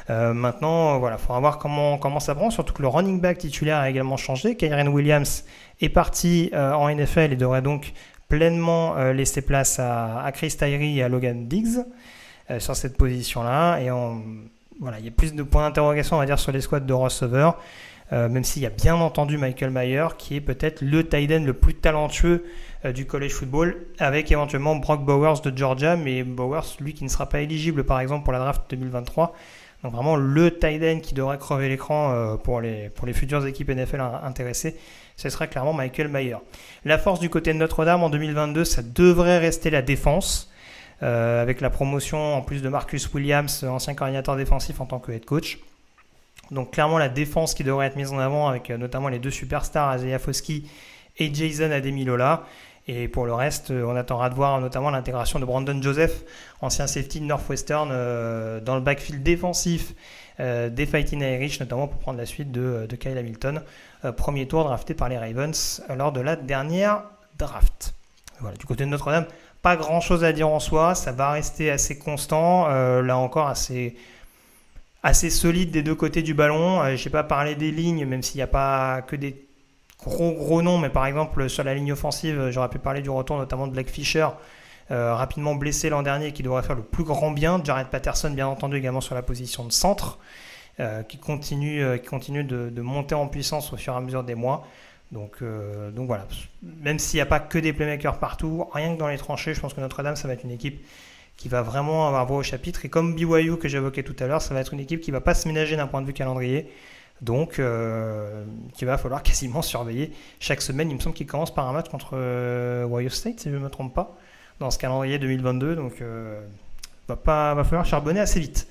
maintenant, voilà, il faudra voir comment, ça prend, surtout que le running back titulaire a également changé. Kyren Williams est parti en NFL et devrait donc pleinement laisser place à, Chris Tyree et à Logan Diggs sur cette position-là. Et voilà, il y a plus de points d'interrogation, on va dire, sur les squads de receveurs. Euh, même s'il y a bien entendu Michael Mayer, qui est peut-être le tight end le plus talentueux euh, du college football, avec éventuellement Brock Bowers de Georgia, mais Bowers, lui qui ne sera pas éligible par exemple pour la draft 2023. Donc vraiment le tight end qui devrait crever l'écran euh, pour, les, pour les futures équipes NFL intéressées, ce sera clairement Michael Mayer. La force du côté de Notre-Dame en 2022, ça devrait rester la défense. avec la promotion en plus de Marcus Williams, ancien coordinateur défensif en tant que head coach. Donc clairement la défense qui devrait être mise en avant avec euh, notamment les deux superstars, Isaiah Foskey et Jason Ademilola. Et pour le reste, euh, on attendra de voir notamment l'intégration de Brandon Joseph, ancien safety de Northwestern, euh, dans le backfield défensif des Fighting Irish, notamment pour prendre la suite de, Kyle Hamilton, premier tour drafté par les Ravens lors de la dernière draft. Voilà, du côté de Notre-Dame, pas grand chose à dire en soi, ça va rester assez constant, là encore assez assez solide des deux côtés du ballon. Euh, je n'ai pas parlé des lignes, même s'il n'y a pas que des gros gros noms, mais par exemple sur la ligne offensive, euh, j'aurais pu parler du retour notamment de Blake Fisher, euh, rapidement blessé l'an dernier, qui devrait faire le plus grand bien. Jared Patterson, bien entendu, également sur la position de centre, qui continue, qui continue de, monter en puissance au fur et à mesure des mois. Donc, donc voilà, même s'il n'y a pas que des playmakers partout, rien que dans les tranchées, je pense que Notre-Dame, ça va être une équipe qui va vraiment avoir voix au chapitre. Et comme BYU que j'évoquais tout à l'heure, ça va être une équipe qui va pas se ménager d'un point de vue calendrier. Donc, euh, qu'il va falloir quasiment surveiller chaque semaine. Il me semble qu'il commence par un match contre euh, Ohio State, si je ne me trompe pas, dans ce calendrier 2022. Donc, euh, va, pas, va falloir charbonner assez vite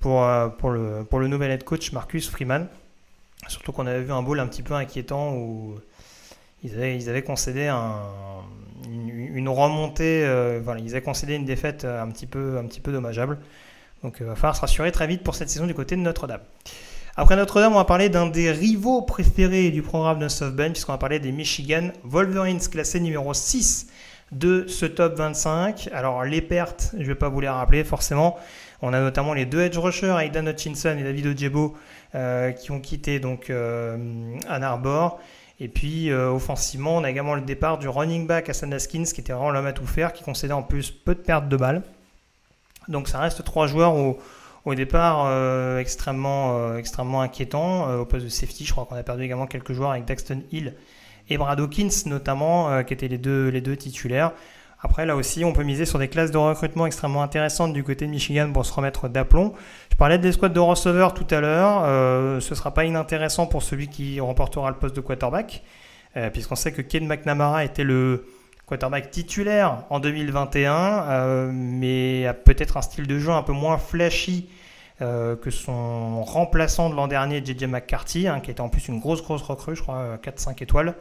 pour, euh, pour, le, pour le nouvel head coach Marcus Freeman. Surtout qu'on avait vu un bowl un petit peu inquiétant où ils avaient, concédé un, une, remontée, euh, voilà, ils avaient concédé une défaite euh, un petit peu, dommageable. Donc il euh, va falloir se rassurer très vite pour cette saison du côté de Notre-Dame. Après Notre-Dame, on va parler d'un des rivaux préférés du programme de SoftBank, puisqu'on va parler des Michigan Wolverines, classé numéro 6 de ce top 25. Alors les pertes, je ne vais pas vous les rappeler forcément. On a notamment les deux edge rushers, Aidan Hutchinson et David Ojebo, qui ont quitté donc Ann Arbor. Et puis euh, offensivement, on a également le départ du running back Hassan Haskins qui était vraiment l'homme à tout faire, qui concédait en plus peu de pertes de balles. Donc ça reste trois joueurs au, départ euh, extrêmement, euh, extrêmement inquiétants. au poste de safety, je crois qu'on a perdu également quelques joueurs avec Daxton Hill et Brad Hawkins notamment, qui étaient les deux, les deux titulaires. Après, là aussi, on peut miser sur des classes de recrutement extrêmement intéressantes du côté de Michigan pour se remettre d'aplomb. Je parlais des squads de receveurs tout à l'heure. Euh, ce ne sera pas inintéressant pour celui qui remportera le poste de quarterback, euh, puisqu'on sait que Ken McNamara était le quarterback titulaire en 2021, euh, mais a peut-être un style de jeu un peu moins flashy que son remplaçant de l'an dernier, JJ McCarthy, hein, qui était en plus une grosse, grosse recrue, je crois 4-5 étoiles.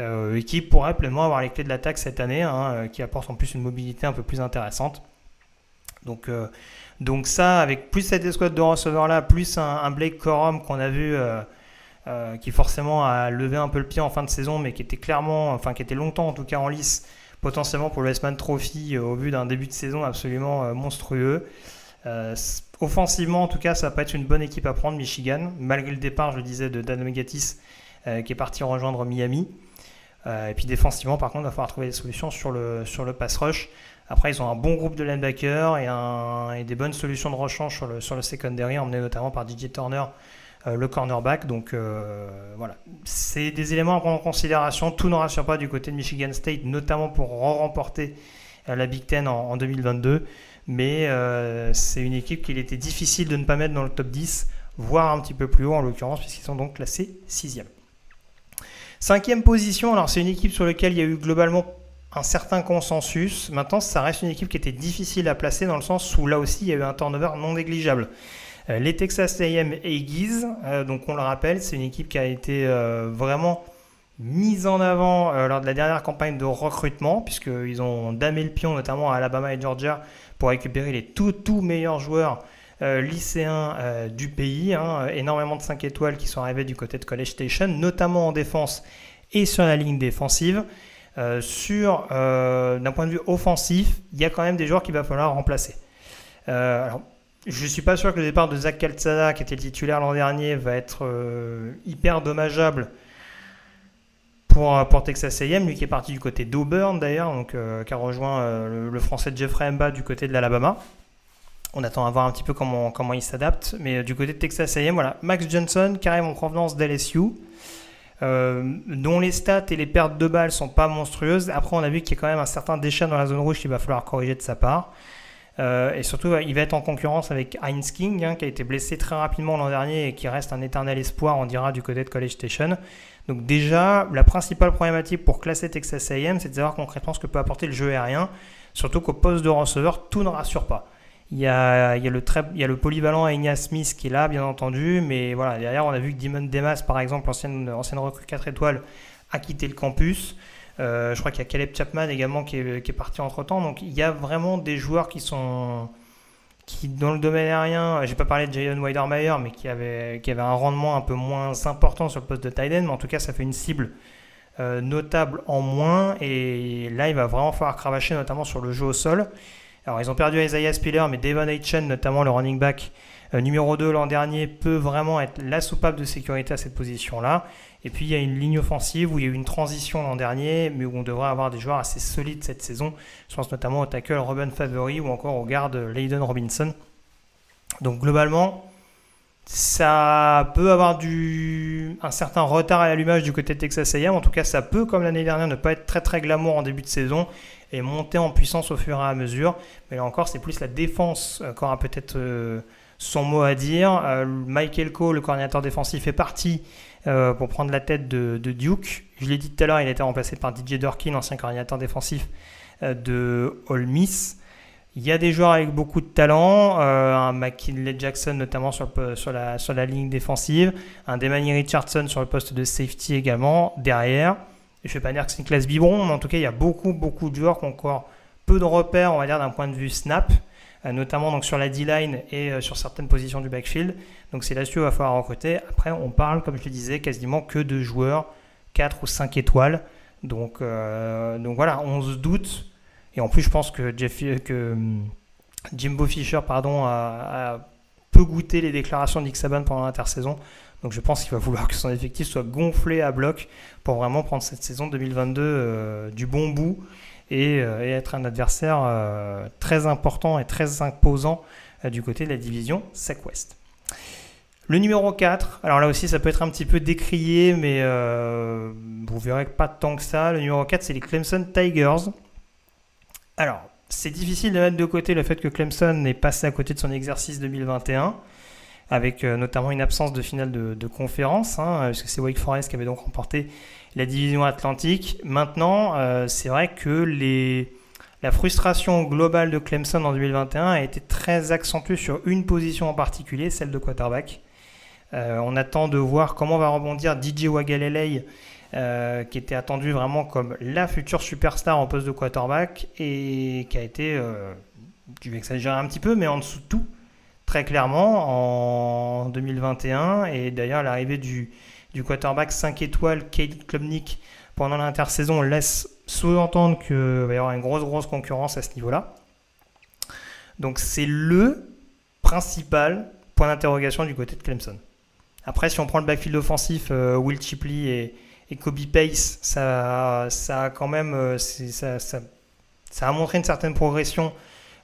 Euh, et qui pourrait pleinement avoir les clés de l'attaque cette année, hein, euh, qui apporte en plus une mobilité un peu plus intéressante. Donc, donc ça, avec plus cette escouade de receveurs là, plus un, Blake Corum qu'on a vu, qui forcément a levé un peu le pied en fin de saison, mais qui était clairement, enfin qui était longtemps en tout cas en lice, potentiellement pour le Westman Trophy au vu d'un début de saison absolument monstrueux. offensivement, en tout cas, ça va pas être une bonne équipe à prendre, Michigan, malgré le départ, je le disais, de Dan Megatis, qui est parti rejoindre Miami. Euh, et puis défensivement, par contre, il va falloir trouver des solutions sur le, sur le pass rush. Après, ils ont un bon groupe de linebackers et, des bonnes solutions de rechange sur le, sur le secondary, emmené notamment par DJ Turner, euh, le cornerback. Donc euh, voilà, c'est des éléments à prendre en considération. Tout ne rassure pas du côté de Michigan State, notamment pour remporter la Big Ten en, en 2022. Mais c'est une équipe qu'il était difficile de ne pas mettre dans le top 10, voire un petit peu plus haut en l'occurrence, puisqu'ils sont donc classés 6 Cinquième position, alors c'est une équipe sur laquelle il y a eu globalement un certain consensus. Maintenant, ça reste une équipe qui était difficile à placer dans le sens où là aussi il y a eu un turnover non négligeable. Euh, les Texas A&M Aggies, euh, donc on le rappelle, c'est une équipe qui a été euh, vraiment mise en avant lors de la dernière campagne de recrutement, puisqu'ils ont damé le pion notamment à Alabama et Georgia pour récupérer les tout, tout meilleurs joueurs lycéens euh, du pays, hein, énormément de 5 étoiles qui sont arrivés du côté de College Station, notamment en défense et sur la ligne défensive. Euh, sur, d'un point de vue offensif, il y a quand même des joueurs qu'il va falloir remplacer. je ne suis pas sûr que le départ de Zach Calzada, qui était le titulaire l'an dernier, va être hyper dommageable pour, Texas A&M, lui qui est parti du côté d'Auburn d'ailleurs, qui a rejoint le, français Jeffrey Mba du côté de l'Alabama. On attend à voir un petit peu comment, il s'adapte. Mais euh, du côté de Texas A&M, voilà, Max Johnson, carrément en provenance d'LSU, euh, dont les stats et les pertes de balles sont pas monstrueuses. Après, on a vu qu'il y a quand même un certain déchet dans la zone rouge qu'il va falloir corriger de sa part. Euh, et surtout, il va être en concurrence avec Heinz King, hein, qui a été blessé très rapidement l'an dernier et qui reste un éternel espoir, on dira, du côté de College Station. Donc déjà, la principale problématique pour classer Texas A&M, c'est de savoir concrètement ce que peut apporter le jeu aérien. Surtout qu'au poste de receveur, tout ne rassure pas. Il y a, il y a le, très, il y polyvalent Ignace Smith qui est là, bien entendu, mais voilà, derrière, on a vu que Dimon Demas, par exemple, ancienne, ancienne recrue 4 étoiles, a quitté le campus. Euh, je crois qu'il y a Caleb Chapman également qui est, qui est parti entre temps. Donc il y a vraiment des joueurs qui sont. qui, dans le domaine aérien, j'ai pas parlé de Jayon Weidermeyer, mais qui avait, qui avait un rendement un peu moins important sur le poste de tight mais en tout cas, ça fait une cible euh, notable en moins. Et là, il va vraiment falloir cravacher, notamment sur le jeu au sol. Alors, ils ont perdu Isaiah Spiller, mais Devon Aitchen, notamment le running back euh, numéro 2 l'an dernier, peut vraiment être la soupape de sécurité à cette position-là. Et puis, il y a une ligne offensive où il y a eu une transition l'an dernier, mais où on devrait avoir des joueurs assez solides cette saison. Je pense notamment au tackle Robin Favory ou encore au garde Layden Robinson. Donc, globalement, ça peut avoir du, un certain retard à l'allumage du côté de Texas A&M. En tout cas, ça peut, comme l'année dernière, ne pas être très très glamour en début de saison et monter en puissance au fur et à mesure. Mais là encore, c'est plus la défense qui aura peut-être euh, son mot à dire. Euh, Michael Cole, le coordinateur défensif, est parti euh, pour prendre la tête de, Duke. Je l'ai dit tout à l'heure, il a été remplacé par DJ Durkin, ancien coordinateur défensif de Ole Miss. Il y a des joueurs avec beaucoup de talent, un McKinley Jackson notamment sur, la, ligne défensive, un Demani Richardson sur le poste de safety également derrière. Je ne vais pas dire que c'est une classe biberon, mais en tout cas, il y a beaucoup, beaucoup de joueurs qui ont encore peu de repères, on va dire, d'un point de vue snap, euh, notamment donc sur la D-line et euh, sur certaines positions du backfield. Donc c'est là-dessus qu'il va falloir recruter. Après, on parle, comme je le disais, quasiment que de joueurs 4 ou 5 étoiles. Euh, donc voilà, on se doute. Et en plus, je pense que, Jeff, que Jimbo Fisher pardon, a, peu goûté les déclarations d'Ix Saban pendant l'intersaison. Donc je pense qu'il va vouloir que son effectif soit gonflé à bloc pour vraiment prendre cette saison 2022 euh, du bon bout et, euh, être un adversaire euh, très important et très imposant du côté de la division SEC West. Le numéro 4, alors là aussi ça peut être un petit peu décrié, mais vous verrez pas tant que ça. Le numéro 4, c'est les Clemson Tigers. Alors, c'est difficile de mettre de côté le fait que Clemson est passé à côté de son exercice 2021 avec euh, notamment une absence de finale de, conférence, hein, parce que c'est Wake Forest qui avait donc remporté la division Atlantique. Maintenant, euh, c'est vrai que la frustration globale de Clemson en 2021 a été très accentuée sur une position en particulier, celle de quarterback. Euh, on attend de voir comment va rebondir DJ Wagalelei, qui était attendu vraiment comme la future superstar en poste de quarterback et qui a été tu vais exagérer un petit peu, mais en dessous de tout, très clairement, en 2021. Et d'ailleurs, l'arrivée du, du quarterback 5 étoiles, Kate Klubnik, pendant l'intersaison laisse sous-entendre qu'il va y avoir une grosse, grosse concurrence à ce niveau-là. Donc c'est le principal point d'interrogation du côté de Clemson. Après, si on prend le backfield offensif, euh, Will Chipley et, Kobe Pace, ça, ça a quand même euh, ça, a montré une certaine progression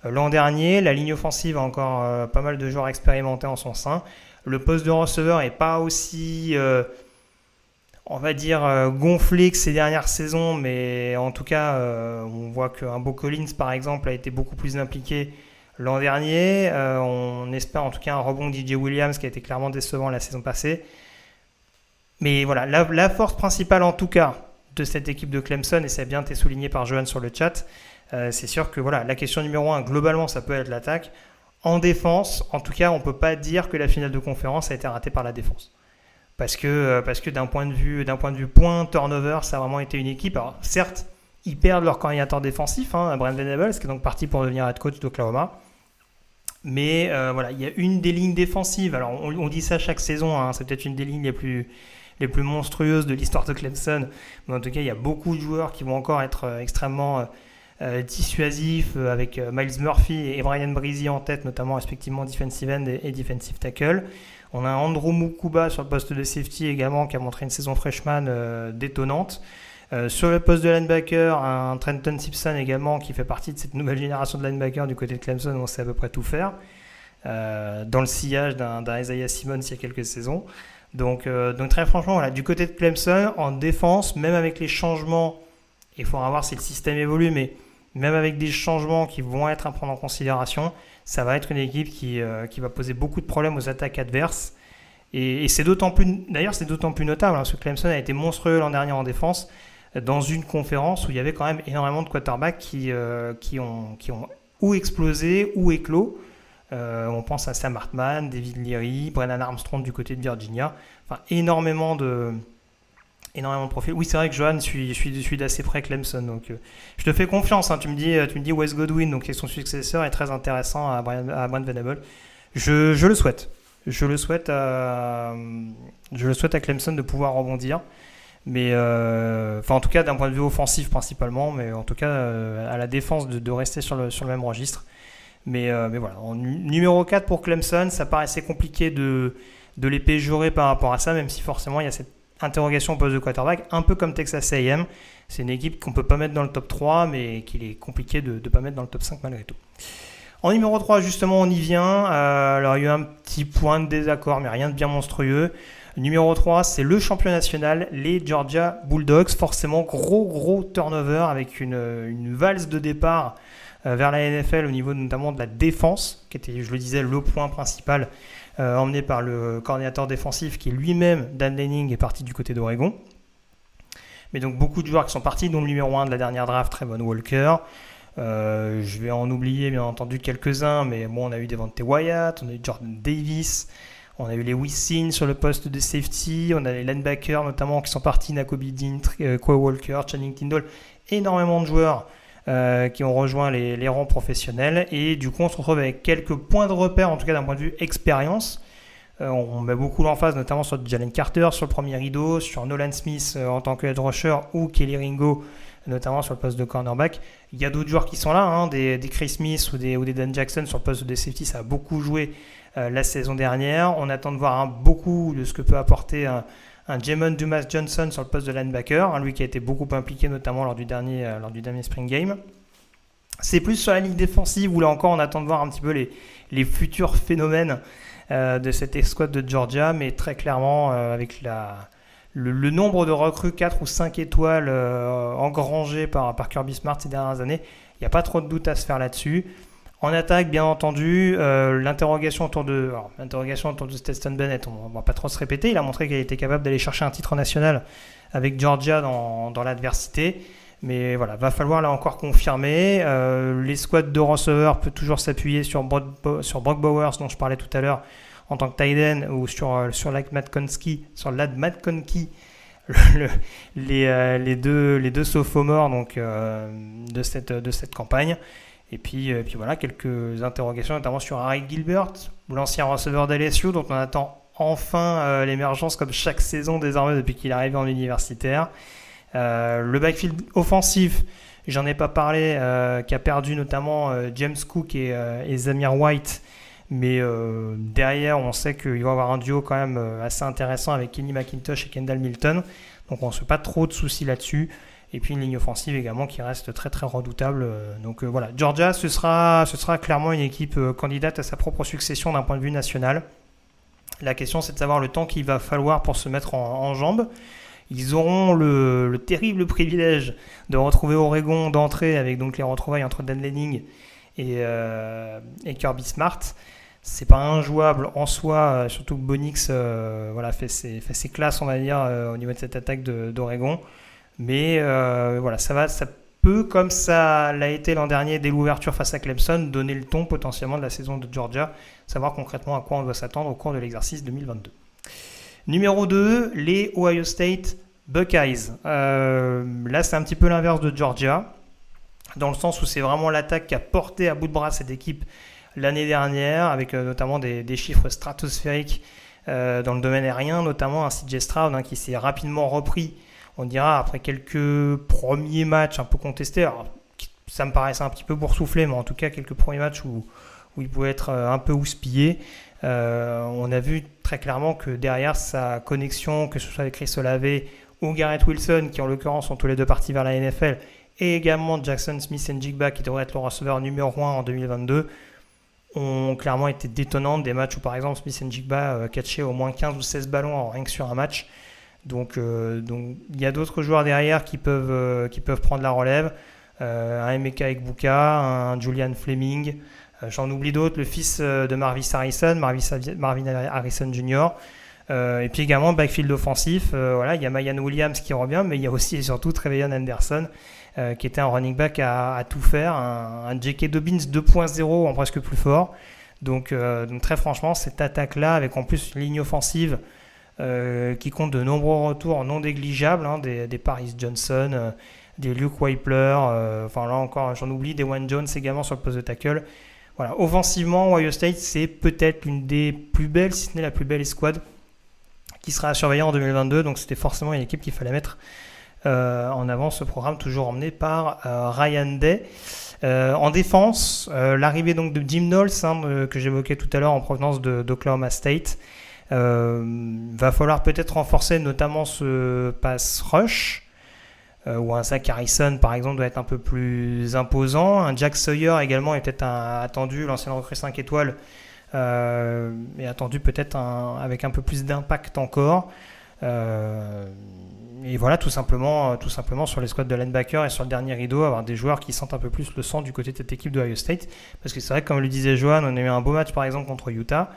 euh, l'an dernier. La ligne offensive a encore pas mal de joueurs expérimentés en son sein. Le poste de receveur n'est pas aussi on va dire, euh, gonflé que ces dernières saisons, mais en tout cas, euh, on voit qu'un Beau Collins, par exemple, a été beaucoup plus impliqué l'an dernier. Euh, on espère en tout cas un rebond DJ Williams qui a été clairement décevant la saison passée. Mais voilà, la, force principale en tout cas de cette équipe de Clemson, et ça a bien été souligné par Johan sur le chat, c'est sûr que voilà, la question numéro un, globalement, ça peut être l'attaque. En défense, en tout cas, on ne peut pas dire que la finale de conférence a été ratée par la défense parce que, euh, parce que d'un point de vue d'un point de vue point turnover, ça a vraiment été une équipe. Alors certes, ils perdent leur coordinateur défensif, hein, Brent Venables, qui est donc parti pour devenir head coach d'Oklahoma. Mais euh, voilà, il y a une des lignes défensives. Alors on, dit ça chaque saison, hein, c'est peut-être une des lignes les plus les plus monstrueuses de l'histoire de Clemson. Mais en tout cas, il y a beaucoup de joueurs qui vont encore être euh, extrêmement dissuasifs, avec Miles Murphy et Brian Breezy en tête, notamment respectivement defensive end et defensive tackle. On a Andrew Mukuba sur le poste de safety également qui a montré une saison freshman euh, détonnante. Euh, sur le poste de linebacker, un Trenton Simpson également qui fait partie de cette nouvelle génération de linebacker du côté de Clemson, on sait à peu près tout faire. Euh, dans le sillage d'un Isaiah Simmons il y a quelques saisons. Donc, donc très franchement, du côté de Clemson, en défense, même avec les changements, il faudra voir si le système évolue, mais même avec des changements qui vont être à prendre en considération, ça va être une équipe qui, euh, va poser beaucoup de problèmes aux attaques adverses. Et, c'est d'autant plus, d'ailleurs, c'est d'autant plus notable hein, parce que Clemson a été monstrueux l'an dernier en défense dans une conférence où il y avait quand même énormément de quarterbacks qui, euh, ont, qui ont ou explosé ou éclos. Euh, on pense à Sam Hartman, David Leary, Brennan Armstrong du côté de Virginia. Enfin, énormément de, énormément de profils. Oui, c'est vrai que Johan, je suis, je suis, d'assez près Clemson, donc euh, je te fais confiance. Hein. tu me dis, tu me dis Wes Godwin, donc son successeur est très intéressant à Brian, à Venable. Je, je, le souhaite. Je le souhaite à, je le souhaite à Clemson de pouvoir rebondir. Mais euh, enfin, en tout cas, d'un point de vue offensif principalement, mais en tout cas euh, à la défense de, de, rester sur le, sur le même registre. Mais, mais voilà, en numéro 4 pour Clemson, ça paraissait compliqué de, de les péjorer par rapport à ça, même si forcément il y a cette interrogation au poste de quarterback, un peu comme Texas A&M. C'est une équipe qu'on ne peut pas mettre dans le top 3, mais qu'il est compliqué de ne pas mettre dans le top 5 malgré tout. En numéro 3, justement, on y vient. Euh, alors, il y a eu un petit point de désaccord, mais rien de bien monstrueux. Numéro 3, c'est le champion national, les Georgia Bulldogs. Forcément, gros, gros turnover avec une, une valse de départ euh, vers la NFL au niveau notamment de la défense, qui était, je le disais, le point principal euh, emmené par le coordinateur défensif qui lui-même, Dan Lenning, est parti du côté d'Oregon. Mais donc beaucoup de joueurs qui sont partis, dont le numéro 1 de la dernière draft, Trevon Walker. Euh, je vais en oublier bien entendu quelques-uns, mais bon, on a eu Devante Wyatt, on a eu Jordan Davis, on a eu les Wissin sur le poste de safety, on a les linebackers notamment qui sont partis, Nakobe Dean, Quay Walker, Channing Tindall, énormément de joueurs euh, qui ont rejoint les, rangs professionnels. Et du coup, on se retrouve avec quelques points de repère, en tout cas d'un point de vue expérience. Euh, on met beaucoup l'emphase notamment sur Jalen Carter sur le premier rideau, sur Nolan Smith euh, en tant que head rusher ou Kelly Ringo notamment sur le poste de cornerback. Il y a d'autres joueurs qui sont là, hein, des, Chris Smith ou des, ou des, Dan Jackson sur le poste de safety, ça a beaucoup joué la saison dernière. On attend de voir hein, beaucoup de ce que peut apporter un, un Jamon Dumas Johnson sur le poste de linebacker, lui qui a été beaucoup impliqué notamment lors du dernier, euh, lors du dernier spring game. C'est plus sur la ligne défensive où là encore on attend de voir un petit peu les, futurs phénomènes euh, de cette escouade de Georgia, mais très clairement euh, avec le, nombre de recrues 4 ou 5 étoiles engrangées par, par Kirby Smart ces dernières années, il n'y a pas trop de doute à se faire là-dessus. En attaque, bien entendu, euh, l'interrogation autour de l'interrogation autour de Stetson Bennett, on ne va pas trop se répéter. Il a montré qu'il était capable d'aller chercher un titre national avec Georgia dans, l'adversité. Mais voilà, va falloir là encore confirmer. Euh, les squads de receveurs peuvent toujours s'appuyer sur, sur Brock Bowers, dont je parlais tout à l'heure, en tant que tight ou sur, euh, sur Lad Matkonski, sur Lad les, les, deux, les deux sophomores donc, de, cette, de cette campagne. Et puis, et puis voilà, quelques interrogations, notamment sur Harry Gilbert, l'ancien receveur d'LSU, dont on attend enfin l'émergence comme chaque saison désormais depuis qu'il est arrivé en universitaire. le backfield offensif, j'en ai pas parlé, qui a perdu notamment James Cook et, et Zamir White mais euh, derrière, on sait qu'il va avoir un duo quand même euh, assez intéressant avec Kenny McIntosh et Kendall Milton. Donc on ne se fait pas trop de soucis là-dessus. Et puis une ligne offensive également qui reste très très redoutable. Euh, donc voilà, Georgia, ce sera, ce sera clairement une équipe candidate à sa propre succession d'un point de vue national. La question c'est de savoir le temps qu'il va falloir pour se mettre en, jambes. Ils auront le, terrible privilège de retrouver Oregon d'entrée avec donc les retrouvailles entre Dan Lenning et, et Kirby Smart c'est pas injouable en soi, euh, surtout que Bonix euh, voilà, fait, ses, classes, on va dire, euh, au niveau de cette attaque d'Oregon. Mais voilà, ça, va, ça peut, comme ça l'a été l'an dernier dès l'ouverture face à Clemson, donner le ton potentiellement de la saison de Georgia, savoir concrètement à quoi on doit s'attendre au cours de l'exercice 2022. Numéro 2, les Ohio State Buckeyes. là, c'est un petit peu l'inverse de Georgia, dans le sens où c'est vraiment l'attaque qui a porté à bout de bras cette équipe l'année dernière, avec euh, notamment des, chiffres stratosphériques euh, dans le domaine aérien, notamment un CJ Stroud hein, qui s'est rapidement repris, on dira, après quelques premiers matchs un peu contestés. ça me paraissait un petit peu boursouflé, mais en tout cas quelques premiers matchs où, où il pouvait être euh, un peu houspillé. on a vu très clairement que derrière sa connexion, que ce soit avec Chris Olave ou Garrett Wilson, qui en l'occurrence sont tous les deux partis vers la NFL, et également Jackson Smith et Jigba, qui devrait être le receveur numéro 1 en 2022, ont clairement été détonnantes. Des matchs où, par exemple, Smith et Jigba euh, catchaient au moins 15 ou 16 ballons rien que sur un match. Donc, euh, donc il y a d'autres joueurs derrière qui peuvent, euh, qui peuvent prendre la relève. un Emeka Ekbuka, un Julian Fleming. J'en oublie d'autres, le fils de Marvis Harrison, Marvin Harrison Jr. et puis également backfield offensif. voilà, il y a Mayan Williams qui revient, mais il y a aussi et surtout Trevelyan Anderson euh, qui était un running back à, tout faire, un, J.K. Dobbins 2.0 en presque plus fort. Donc, euh, donc très franchement, cette attaque-là, avec en plus une ligne offensive euh, qui compte de nombreux retours non négligeables, hein, des, Paris Johnson, des Luke Weipler, enfin là encore j'en oublie, des One Jones également sur le poste de tackle. Voilà, offensivement, Ohio State, c'est peut-être l'une des plus belles, si ce n'est la plus belle escouade qui sera à surveiller en 2022. Donc c'était forcément une équipe qu'il fallait mettre euh, en avant ce programme toujours emmené par euh, Ryan Day. Euh, en défense, l'arrivée donc de Jim Knowles, hein, que j'évoquais tout à l'heure en provenance d'Oklahoma State, va falloir peut-être renforcer notamment ce pass rush. ou un Zach Harrison par exemple doit être un peu plus imposant. Un Jack Sawyer également est peut-être attendu, l'ancien recrue 5 étoiles, est attendu peut-être avec un peu plus d'impact encore et voilà, tout simplement, euh, tout simplement sur les squads de linebacker et sur le dernier rideau, avoir des joueurs qui sentent un peu plus le sang du côté de cette équipe de Ohio State. Parce que c'est vrai que, comme le disait Johan, on a eu un beau match par exemple contre Utah,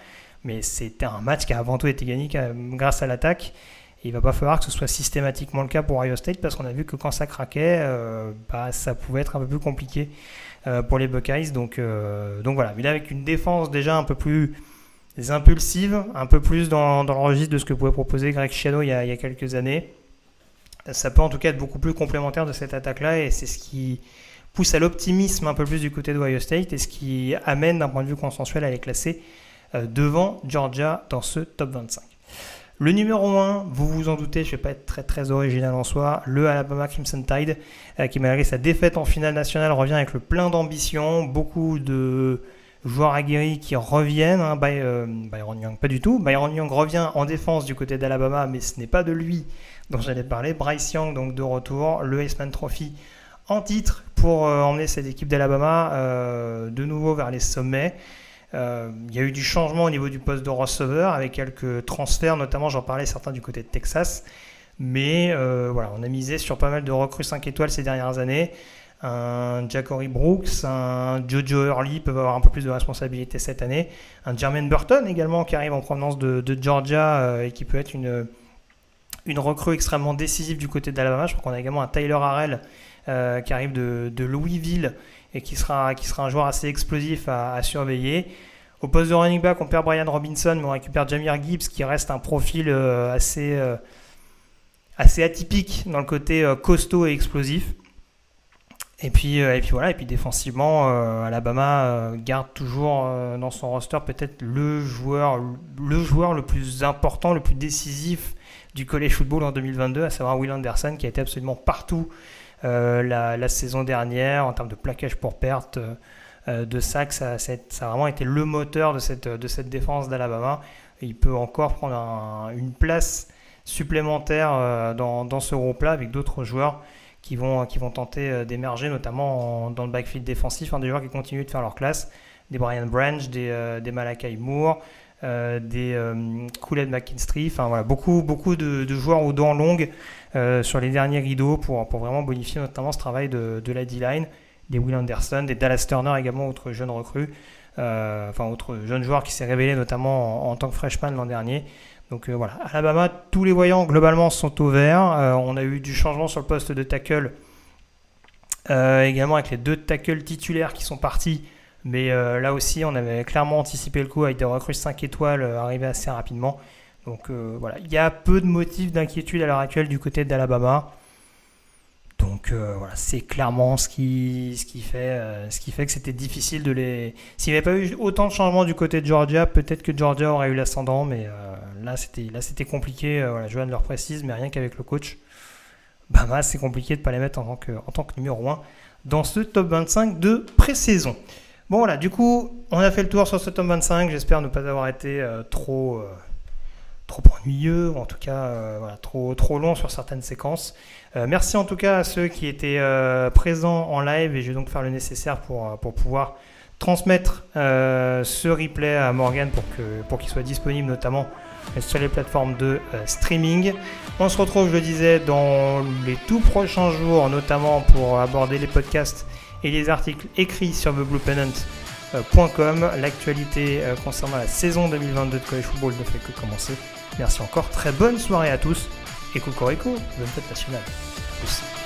mais c'était un match qui a avant tout été gagné grâce à l'attaque. Et il va pas falloir que ce soit systématiquement le cas pour Ohio State parce qu'on a vu que quand ça craquait, euh, bah, ça pouvait être un peu plus compliqué euh, pour les Buckeyes. Donc, donc voilà, mais là avec une défense déjà un peu plus impulsive, un peu plus dans, dans le registre de ce que pouvait proposer Greg Schiano il y a quelques années ça peut en tout cas être beaucoup plus complémentaire de cette attaque-là et c'est ce qui pousse à l'optimisme un peu plus du côté de Ohio State et ce qui amène d'un point de vue consensuel à les classer euh, devant Georgia dans ce top 25. Le numéro 1, vous vous en doutez, je ne vais pas être très original en soi, le Alabama Crimson Tide, euh, qui malgré sa défaite en finale nationale revient avec le plein d'ambition, beaucoup de joueurs aguerris qui reviennent, hein, euh, Byron Young pas du tout, Byron Young revient en défense du côté d'Alabama, mais ce n'est pas de lui dont j'allais parler. Bryce Young, donc de retour, le Iceman Trophy en titre pour euh, emmener cette équipe d'Alabama euh, de nouveau vers les sommets. Euh, il y a eu du changement au niveau du poste de receveur avec quelques transferts, notamment j'en parlais certains du côté de Texas. Mais voilà, on a misé sur pas mal de recrues 5 étoiles ces dernières années. Un Jackory Brooks, un Jojo Early peuvent avoir un peu plus de responsabilité cette année. Un Jermaine Burton également qui arrive en provenance de, Georgia et qui peut être une, une recrue extrêmement décisive du côté d'Alabama. Je crois qu'on a également un Tyler Harrell euh, qui arrive de, Louisville et qui sera, qui sera un joueur assez explosif à, surveiller. Au poste de running back, on perd Brian Robinson, mais on récupère Jamir Gibbs qui reste un profil euh, assez, euh, assez atypique dans le côté costaud et explosif. Et puis, et puis voilà, et puis défensivement, Alabama garde toujours dans son roster peut-être le joueur, le joueur le plus important, le plus décisif du college football en 2022, à savoir Will Anderson, qui a été absolument partout la, saison dernière en termes de plaquage pour perte, de sac. Ça, a vraiment été le moteur de cette, défense d'Alabama. Il peut encore prendre une place supplémentaire euh, dans, ce groupe-là avec d'autres joueurs qui vont, tenter euh, d'émerger, notamment dans le backfield défensif, hein, des joueurs qui continuent de faire leur classe, des Brian Branch, des, euh, des Malakai Moore, des euh, McKinstry, enfin voilà, beaucoup, beaucoup de, joueurs aux dents longues sur les derniers rideaux pour, pour vraiment bonifier notamment ce travail de, de la D-line, des Will Anderson, des Dallas Turner également, autre jeune recrue, enfin autre jeune joueur qui s'est révélé notamment en, en tant que freshman l'an dernier. Donc euh, voilà, Alabama, tous les voyants globalement sont au vert. Euh, on a eu du changement sur le poste de tackle, euh, également avec les deux tackles titulaires qui sont partis. Mais là aussi, on avait clairement anticipé le coup avec des recrues 5 étoiles arrivées assez rapidement. Donc voilà, il y a peu de motifs d'inquiétude à l'heure actuelle du côté d'Alabama. Donc euh, voilà, c'est clairement ce qui, ce, qui fait, euh, ce qui fait que c'était difficile de les. S'il n'y avait pas eu autant de changements du côté de Georgia, peut-être que Georgia aurait eu l'ascendant, mais euh, là c'était compliqué. voilà, Johan leur précise, mais rien qu'avec le coach, bah, c'est compliqué de ne pas les mettre en tant, que, en tant que numéro 1 dans ce top 25 de pré-saison. Bon voilà, du coup, on a fait le tour sur ce top 25. J'espère ne pas avoir été trop trop ennuyeux, ou en tout cas voilà, trop, trop long sur certaines séquences. Euh, merci en tout cas à ceux qui étaient euh, présents en live et je vais donc faire le nécessaire pour, euh, pour pouvoir transmettre ce replay à Morgan pour qu'il pour qu'il soit disponible notamment sur les plateformes de streaming. On se retrouve, je le disais, dans les tout prochains jours, notamment pour aborder les podcasts et les articles écrits sur thebluepennant.com. L'actualité concernant la saison 2022 de College Football ne fait que commencer. Merci encore, très bonne soirée à tous et Cocorico, bonne fête nationale. Aussi.